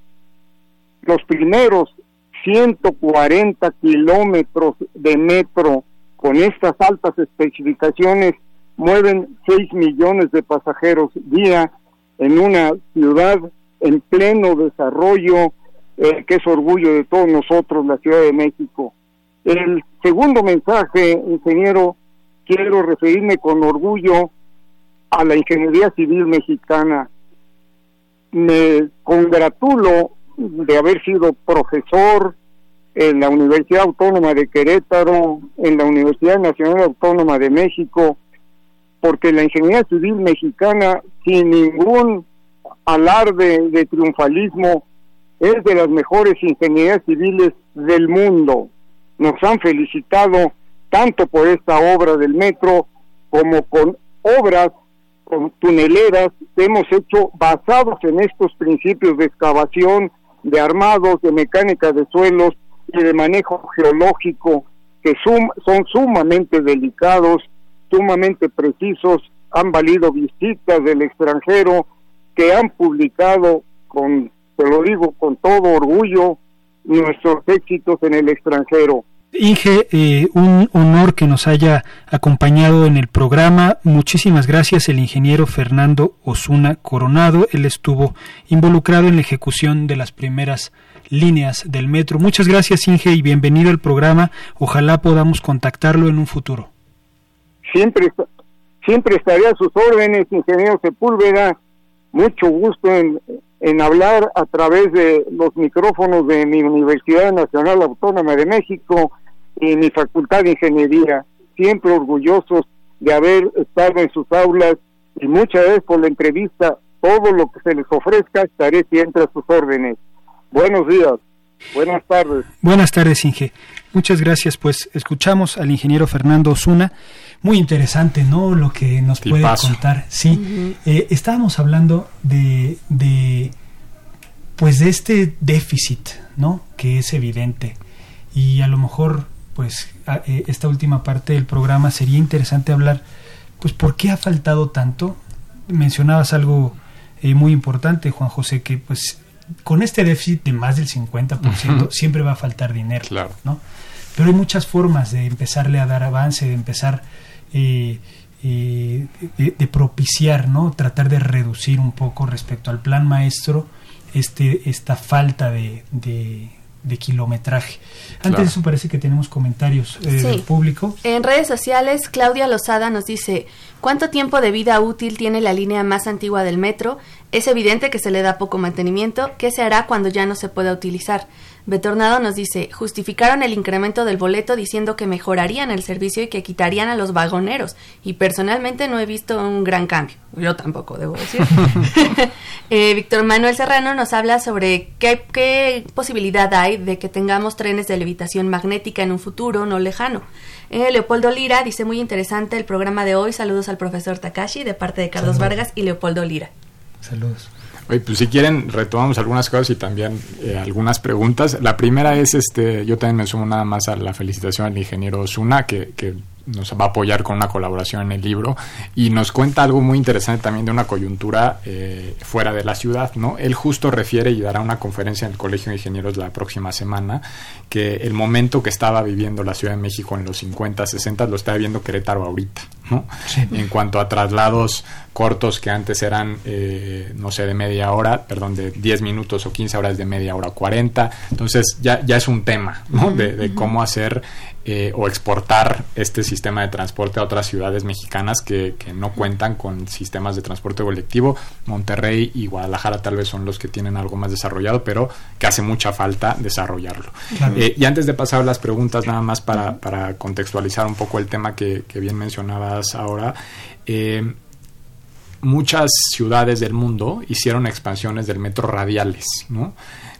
los primeros 140 kilómetros de metro con estas altas especificaciones mueven 6 millones de pasajeros día en una ciudad en pleno desarrollo, eh, que es orgullo de todos nosotros, la Ciudad de México. El segundo mensaje, ingeniero, quiero referirme con orgullo a la ingeniería civil mexicana. Me congratulo de haber sido profesor en la Universidad Autónoma de Querétaro, en la Universidad Nacional Autónoma de México, porque la ingeniería civil mexicana, sin ningún alarde de triunfalismo, es de las mejores ingenierías civiles del mundo. Nos han felicitado tanto por esta obra del metro como con obras con tuneleras que hemos hecho basados en estos principios de excavación, de armados, de mecánica de suelos y de manejo geológico que son sumamente delicados, sumamente precisos han valido visitas del extranjero que han publicado con, te lo digo con todo orgullo, nuestros éxitos en el extranjero. Inge, eh, un honor que nos haya acompañado en el programa. Muchísimas gracias el ingeniero Fernando Osuna Coronado. Él estuvo involucrado en la ejecución de las primeras líneas del metro. Muchas gracias Inge y bienvenido al programa. Ojalá podamos contactarlo en un futuro. Siempre, siempre estaré a sus órdenes, ingeniero Sepúlveda. Mucho gusto en, hablar a través de los micrófonos de mi Universidad Nacional Autónoma de México y mi Facultad de Ingeniería, siempre orgullosos de haber estado en sus aulas y muchas veces por la entrevista, todo lo que se les ofrezca, estaré siempre a sus órdenes. Buenos días, buenas tardes. Buenas tardes, Inge. Muchas gracias, pues escuchamos al ingeniero Fernando Osuna. Muy interesante, ¿no? Lo que nos puede contar. Sí, eh, estábamos hablando de, de, pues de este déficit, ¿no? Que es evidente. Y a lo mejor, pues, eh, esta última parte del programa sería interesante hablar, pues, ¿por qué ha faltado tanto? Mencionabas algo eh, muy importante, Juan José, que pues con este déficit de más del 50% siempre va a faltar dinero, claro. ¿no? Pero hay muchas formas de empezarle a dar avance, de empezar eh, eh, de, propiciar, ¿no? Tratar de reducir un poco respecto al plan maestro este, esta falta de, de, kilometraje. Antes de eso parece que tenemos comentarios eh, del público. En redes sociales, Claudia Lozada nos dice, ¿cuánto tiempo de vida útil tiene la línea más antigua del metro? Es evidente que se le da poco mantenimiento. ¿Qué se hará cuando ya no se pueda utilizar? Betornado nos dice, justificaron el incremento del boleto diciendo que mejorarían el servicio y que quitarían a los vagoneros. Y personalmente no he visto un gran cambio. Yo tampoco, debo decir. eh, Víctor Manuel Serrano nos habla sobre qué, qué, posibilidad hay de que tengamos trenes de levitación magnética en un futuro no lejano. Eh, Leopoldo Lira dice, muy interesante el programa de hoy. Saludos al profesor Takashi de parte de Carlos Vargas y Leopoldo Lira. Saludos. Oye, pues si quieren retomamos algunas cosas y también eh, algunas preguntas. La primera es, este, yo también me sumo nada más a la felicitación al ingeniero Zuna, que, que nos va a apoyar con una colaboración en el libro y nos cuenta algo muy interesante también de una coyuntura eh, fuera de la ciudad, ¿no? Él justo refiere y dará una conferencia en el Colegio de Ingenieros la próxima semana que el momento que estaba viviendo la Ciudad de México en los 50, 60 lo está viviendo Querétaro ahorita, ¿no? En cuanto a traslados cortos que antes eran, eh, no sé, de media hora, perdón, de 10 minutos o 15 horas de media hora o 40. Entonces ya, ya es un tema, ¿no? de, de, cómo hacer eh, o exportar este sistema de transporte a otras ciudades mexicanas que, que, no cuentan con sistemas de transporte colectivo. Monterrey y Guadalajara tal vez son los que tienen algo más desarrollado, pero que hace mucha falta desarrollarlo. Eh, y antes de pasar a las preguntas, nada más para, para contextualizar un poco el tema que, que bien ahora. Eh, muchas ciudades del mundo hicieron expansiones del metro radiales, ¿no?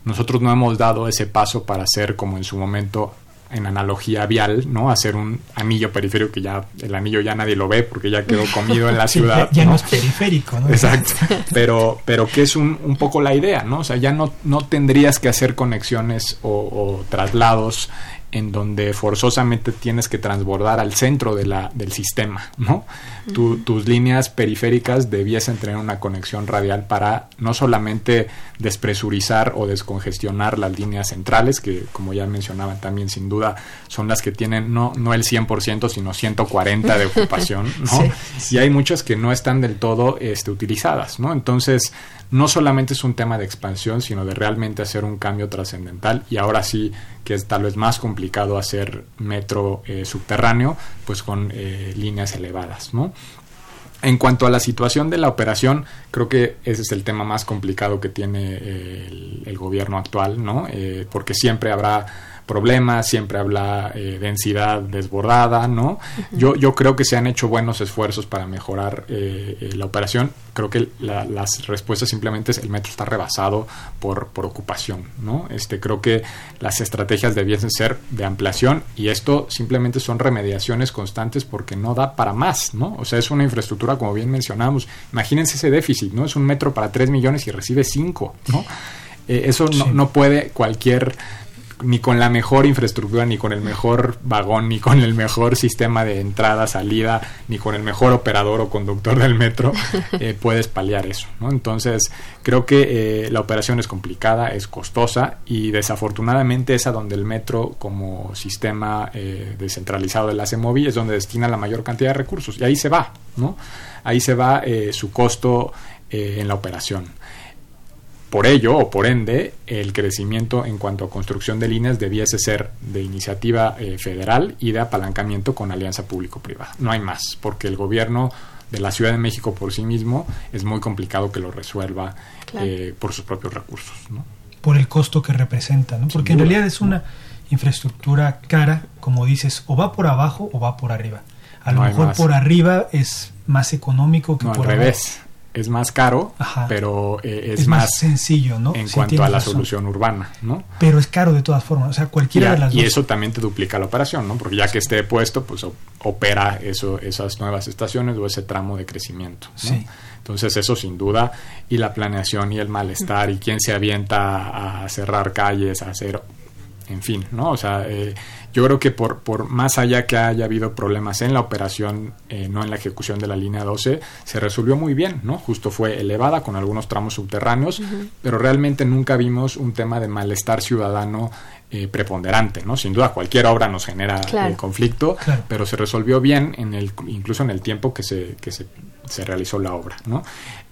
Nosotros no hemos dado ese paso para hacer como en su momento en analogía vial, ¿no? Hacer un anillo periférico que ya el anillo ya nadie lo ve porque ya quedó comido en la ciudad. ya, ¿no? es periférico, ¿no? Exacto. Pero, pero que es un, un, poco la idea, ¿no? O sea, ya no, no tendrías que hacer conexiones o, o traslados en donde forzosamente tienes que transbordar al centro de la, del sistema, ¿no? Tus líneas periféricas debiesen tener una conexión radial para no solamente despresurizar o descongestionar las líneas centrales, que como ya mencionaban también sin duda son las que tienen no, no el 100%, sino 140 de ocupación, ¿no? Y hay muchas que no están del todo este, utilizadas, ¿no? Entonces, no solamente es un tema de expansión, sino de realmente hacer un cambio trascendental y ahora sí que es tal vez más complicado hacer metro eh, subterráneo, pues con eh, líneas elevadas, ¿no? En cuanto a la situación de la operación, creo que ese es el tema más complicado que tiene eh, el, gobierno actual, ¿no? porque siempre habrá problemas, siempre habla eh, densidad desbordada, ¿no? yo, yo creo que se han hecho buenos esfuerzos para mejorar eh, eh, la operación. Creo que las respuestas simplemente es el metro está rebasado por, por ocupación, ¿no? Este, creo que las estrategias debiesen ser de ampliación y esto simplemente son remediaciones constantes porque no da para más, ¿no? O sea, es una infraestructura, como bien mencionamos. Imagínense ese déficit, ¿no? Es un metro para 3 millones y recibe 5, ¿no? eso no, no puede cualquier ni con la mejor infraestructura, ni con el mejor vagón, ni con el mejor sistema de entrada, salida, ni con el mejor operador o conductor del metro eh, puedes paliar eso. ¿no? Entonces, creo que eh, la operación es complicada, es costosa y desafortunadamente es a donde el metro como sistema eh, descentralizado de la CEMOVI es donde destina la mayor cantidad de recursos y ahí se va, ¿no? Ahí se va su costo en la operación. Por ello, o por ende, el crecimiento en cuanto a construcción de líneas debiese ser de iniciativa eh, federal y de apalancamiento con alianza público-privada. No hay más, porque el gobierno de la Ciudad de México por sí mismo es muy complicado que lo resuelva eh, por sus propios recursos. ¿no? Por el costo que representa, ¿no? porque en realidad es una infraestructura cara, como dices, o va por abajo o va por arriba. A lo mejor por arriba es más económico que por al revés es más caro, pero eh, es, más, sencillo, ¿no? En cuanto a la solución urbana, ¿no? Pero es caro de todas formas, o sea, cualquiera de las y eso también te duplica la operación, ¿no? Porque ya que esté puesto, pues opera eso, esas nuevas estaciones o ese tramo de crecimiento. Sí. Entonces eso sin duda, y la planeación y el malestar, y quién se avienta a cerrar calles, a hacer, en fin, ¿no? O sea, eh, yo creo que por, por más allá que haya habido problemas en la operación, eh, no en la ejecución de la línea 12, se resolvió muy bien, ¿no? Justo fue elevada con algunos tramos subterráneos, pero realmente nunca vimos un tema de malestar ciudadano eh, preponderante, ¿no? Sin duda cualquier obra nos genera el conflicto, pero se resolvió bien en el, incluso en el tiempo que se, que se, se realizó la obra, ¿no?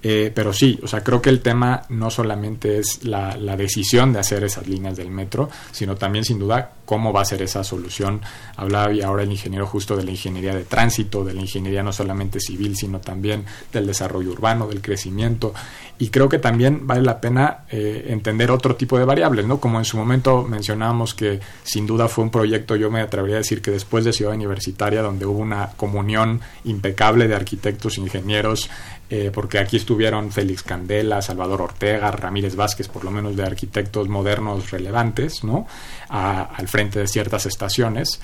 Eh, pero sí, o sea, creo que el tema no solamente es la, decisión de hacer esas líneas del metro, sino también sin duda cómo va a ser esa solución. Hablaba y ahora el ingeniero justo de la ingeniería de tránsito, de la ingeniería no solamente civil, sino también del desarrollo urbano, del crecimiento. Y creo que también vale la pena eh, entender otro tipo de variables, ¿no? Como en su momento mencionábamos que sin duda fue un proyecto, yo me atrevería a decir que después de Ciudad Universitaria, donde hubo una comunión impecable de arquitectos, ingenieros, eh, porque aquí estuvieron Félix Candela, Salvador Ortega, Ramírez Vázquez, por lo menos de arquitectos modernos relevantes, ¿no? al frente de ciertas estaciones,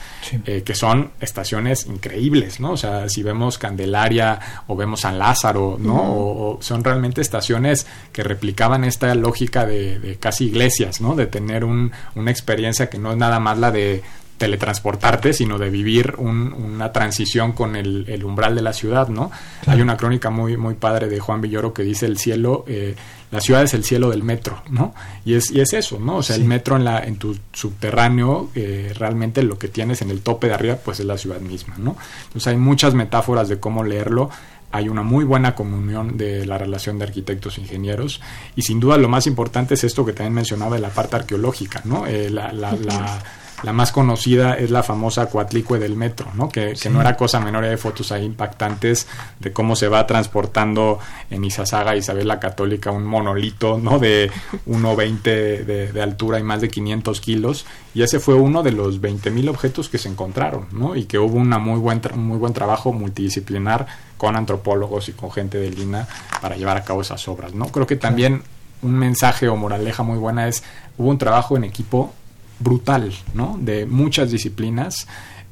eh, que son estaciones increíbles, ¿no? O sea, si vemos Candelaria o vemos San Lázaro, ¿no? o, son realmente estaciones que replicaban esta lógica de, casi iglesias, ¿no? De tener una experiencia que no es nada más la de teletransportarte, sino de vivir una transición con el, umbral de la ciudad, ¿no? Hay una crónica muy, muy padre de Juan Villoro que dice el cielo, eh, la ciudad es el cielo del metro, ¿no? Y es, y es eso, ¿no? O sea, el metro en, la, en tu subterráneo, eh, realmente lo que tienes en el tope de arriba, pues es la ciudad misma, ¿no? Entonces hay muchas metáforas de cómo leerlo hay una muy buena comunión de la relación de arquitectos e ingenieros y sin duda lo más importante es esto que también mencionaba de la parte arqueológica, ¿no? Eh, la, la, la la más conocida es la famosa Coatlicue del metro, ¿no? Que, que, no era cosa menor, hay fotos ahí impactantes de cómo se va transportando en Izazaga, Isabel la Católica, un monolito, ¿no? De 1,20 de, de altura y más de 500 kilos. Y ese fue uno de los 20.000 objetos que se encontraron, ¿no? Y que hubo una muy buen, muy buen trabajo multidisciplinar con antropólogos y con gente del INA para llevar a cabo esas obras, ¿no? Creo que también un mensaje o moraleja muy buena es, hubo un trabajo en equipo brutal, ¿no? De muchas disciplinas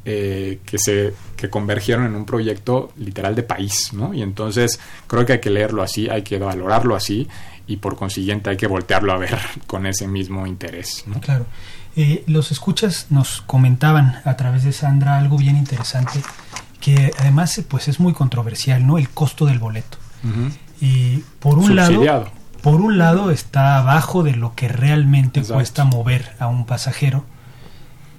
eh, que se que convergieron en un proyecto literal de país, ¿no? Y entonces creo que hay que leerlo así, hay que valorarlo así y por consiguiente hay que voltearlo a ver con ese mismo interés, ¿no? Claro. Eh, los escuchas nos comentaban a través de Sandra algo bien interesante que además pues es muy controversial, ¿no? El costo del boleto. Y por un lado por un lado está abajo de lo que realmente cuesta mover a un pasajero,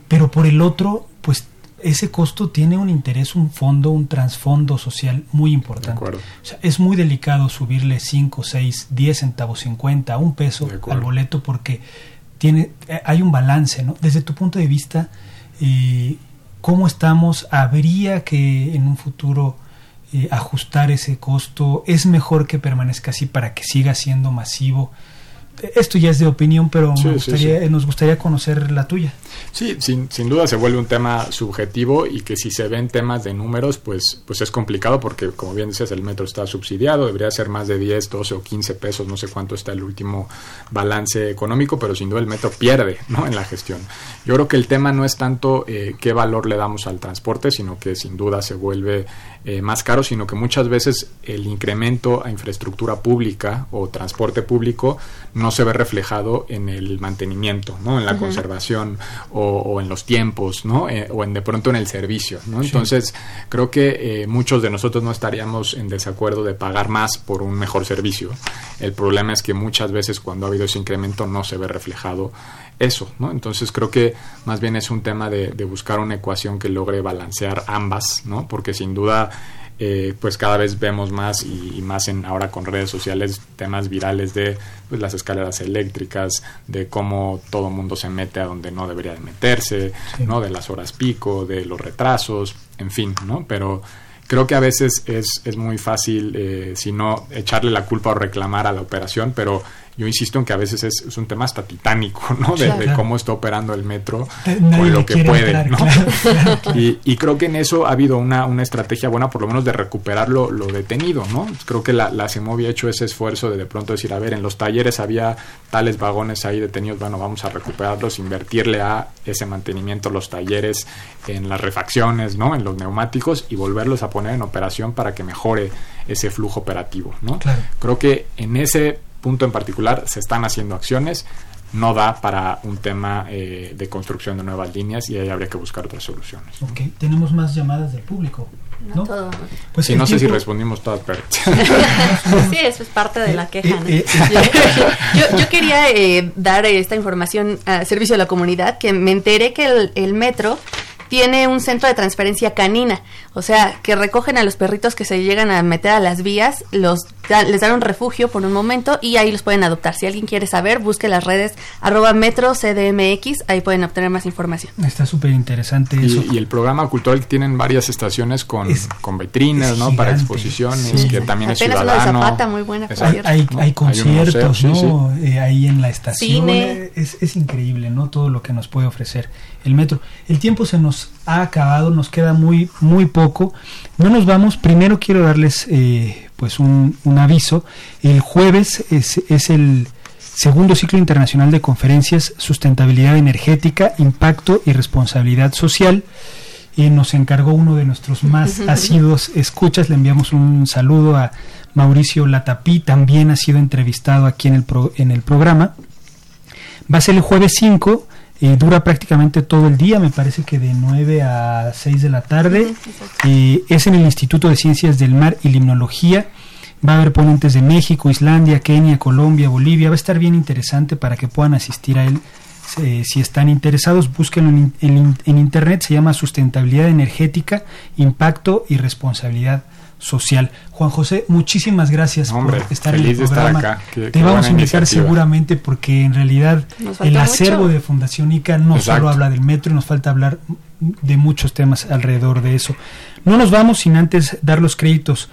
pero por el otro, pues ese costo tiene un interés, un fondo, un trasfondo social muy importante. O sea, es muy delicado subirle 5, 6, 10 centavos, 50, un peso al boleto porque tiene, eh, hay un balance, ¿no? Desde tu punto de vista, eh, ¿cómo estamos? ¿Habría que en un futuro eh, ajustar ese costo, es mejor que permanezca así para que siga siendo masivo. Esto ya es de opinión, pero nos, gustaría, nos gustaría conocer la tuya. Sí, sin, sin, duda se vuelve un tema subjetivo y que si se ven temas de números, pues, pues es complicado porque, como bien dices, el metro está subsidiado, debería ser más de 10, 12 o 15 pesos, no sé cuánto está el último balance económico, pero sin duda el metro pierde ¿no? en la gestión. Yo creo que el tema no es tanto eh, qué valor le damos al transporte, sino que sin duda se vuelve eh, más caro, sino que muchas veces el incremento a infraestructura pública o transporte público no se ve reflejado en el mantenimiento, ¿no? en la conservación o, en los tiempos, ¿no? Eh, o en de pronto en el servicio. ¿no? Entonces, creo que eh, muchos de nosotros no estaríamos en desacuerdo de pagar más por un mejor servicio. El problema es que muchas veces cuando ha habido ese incremento no se ve reflejado eso, ¿no? Entonces creo que más bien es un tema de, buscar una ecuación que logre balancear ambas, ¿no? Porque sin duda, eh, pues cada vez vemos más y, más en ahora con redes sociales temas virales de pues, las escaleras eléctricas, de cómo todo mundo se mete a donde no debería de meterse, ¿no? De las horas pico, de los retrasos, en fin, ¿no? Pero creo que a veces es, es muy fácil, eh, si no, echarle la culpa o reclamar a la operación, pero yo insisto en que a veces es, un tema hasta titánico, ¿no? De, cómo está operando el metro eh, con lo que puede, ¿no? y, creo que en eso ha habido una, una estrategia buena, por lo menos de recuperar lo, detenido, ¿no? Creo que la, la CEMOVI ha hecho ese esfuerzo de de pronto decir, a ver, en los talleres había tales vagones ahí detenidos, bueno, vamos a recuperarlos, invertirle a ese mantenimiento, los talleres, en las refacciones, ¿no? En los neumáticos y volverlos a poner en operación para que mejore ese flujo operativo, ¿no? Creo que en ese punto en particular se están haciendo acciones, no da para un tema eh, de construcción de nuevas líneas y ahí habría que buscar otras soluciones. Ok, tenemos más llamadas del público. No, todo. Pues sí, no sé si respondimos todas, pero... sí, eso es parte de la queja. Eh, eh, yo, quería dar esta información a servicio de la comunidad, que me enteré que el, el metro tiene un centro de transferencia canina, o sea, que recogen a los perritos que se llegan a meter a las vías, los les dan un refugio por un momento y ahí los pueden adoptar. Si alguien quiere saber, busque las redes arroba metro CDMX, ahí pueden obtener más información. Está súper interesante eso. Y el programa cultural que tienen varias estaciones con, con vitrinas, ¿no? Para exposiciones, que también es ciudadano. Zapata, muy buena. Hay, hay, conciertos, ¿no? Eh, ahí en la estación. Es, es increíble, ¿no? Todo lo que nos puede ofrecer el metro. El tiempo se nos ha acabado, nos queda muy, muy poco. No nos vamos. Primero quiero darles eh, pues un, un, aviso. El jueves es, es, el segundo ciclo internacional de conferencias Sustentabilidad Energética, Impacto y Responsabilidad Social. y nos encargó uno de nuestros más asiduos escuchas. Le enviamos un saludo a Mauricio Latapí, también ha sido entrevistado aquí en el, en el programa. Va a ser el jueves 5 eh, dura prácticamente todo el día, me parece que de 9 a 6 de la tarde. Eh, es en el Instituto de Ciencias del Mar y Limnología. Va a haber ponentes de México, Islandia, Kenia, Colombia, Bolivia. Va a estar bien interesante para que puedan asistir a él. Eh, si están interesados, búsquenlo en, en internet. Se llama Sustentabilidad Energética, Impacto y Responsabilidad social. Juan José, muchísimas gracias por estar en el programa. Te vamos a invitar seguramente porque en realidad el acervo de Fundación ICA no solo habla del metro, nos falta hablar de muchos temas alrededor de eso. No nos vamos sin antes dar los créditos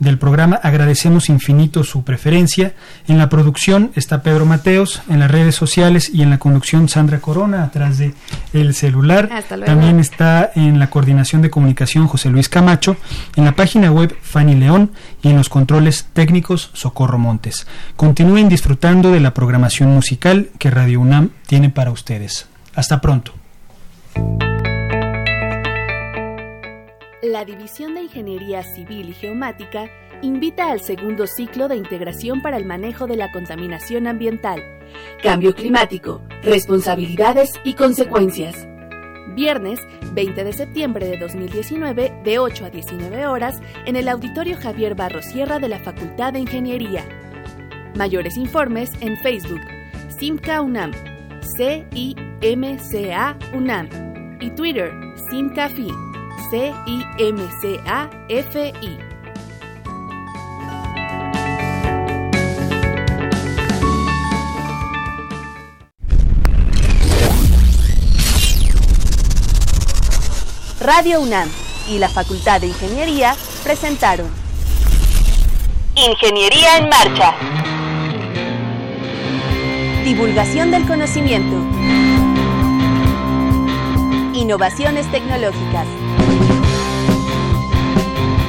del programa. Agradecemos infinito su preferencia. En la producción está Pedro Mateos, en las redes sociales y en la conducción Sandra Corona, atrás de el celular. También está en la coordinación de comunicación José Luis Camacho, en la página web Fanny León y en los controles técnicos Socorro Montes. Continúen disfrutando de la programación musical que Radio UNAM tiene para ustedes. Hasta pronto. La División de Ingeniería Civil y Geomática invita al segundo ciclo de integración para el manejo de la contaminación ambiental, cambio climático, responsabilidades y consecuencias. Viernes 20 de septiembre de 2019 de 8 a 19 horas en el Auditorio Javier Barro Sierra de la Facultad de Ingeniería. Mayores informes en Facebook, Simca UNAM, C-I-M-C-A UNAM y Twitter, SimcaFi. C-I-M-C-A-F-I. Radio UNAM y la Facultad de Ingeniería presentaron Ingeniería en Marcha. Divulgación del conocimiento. Innovaciones tecnológicas.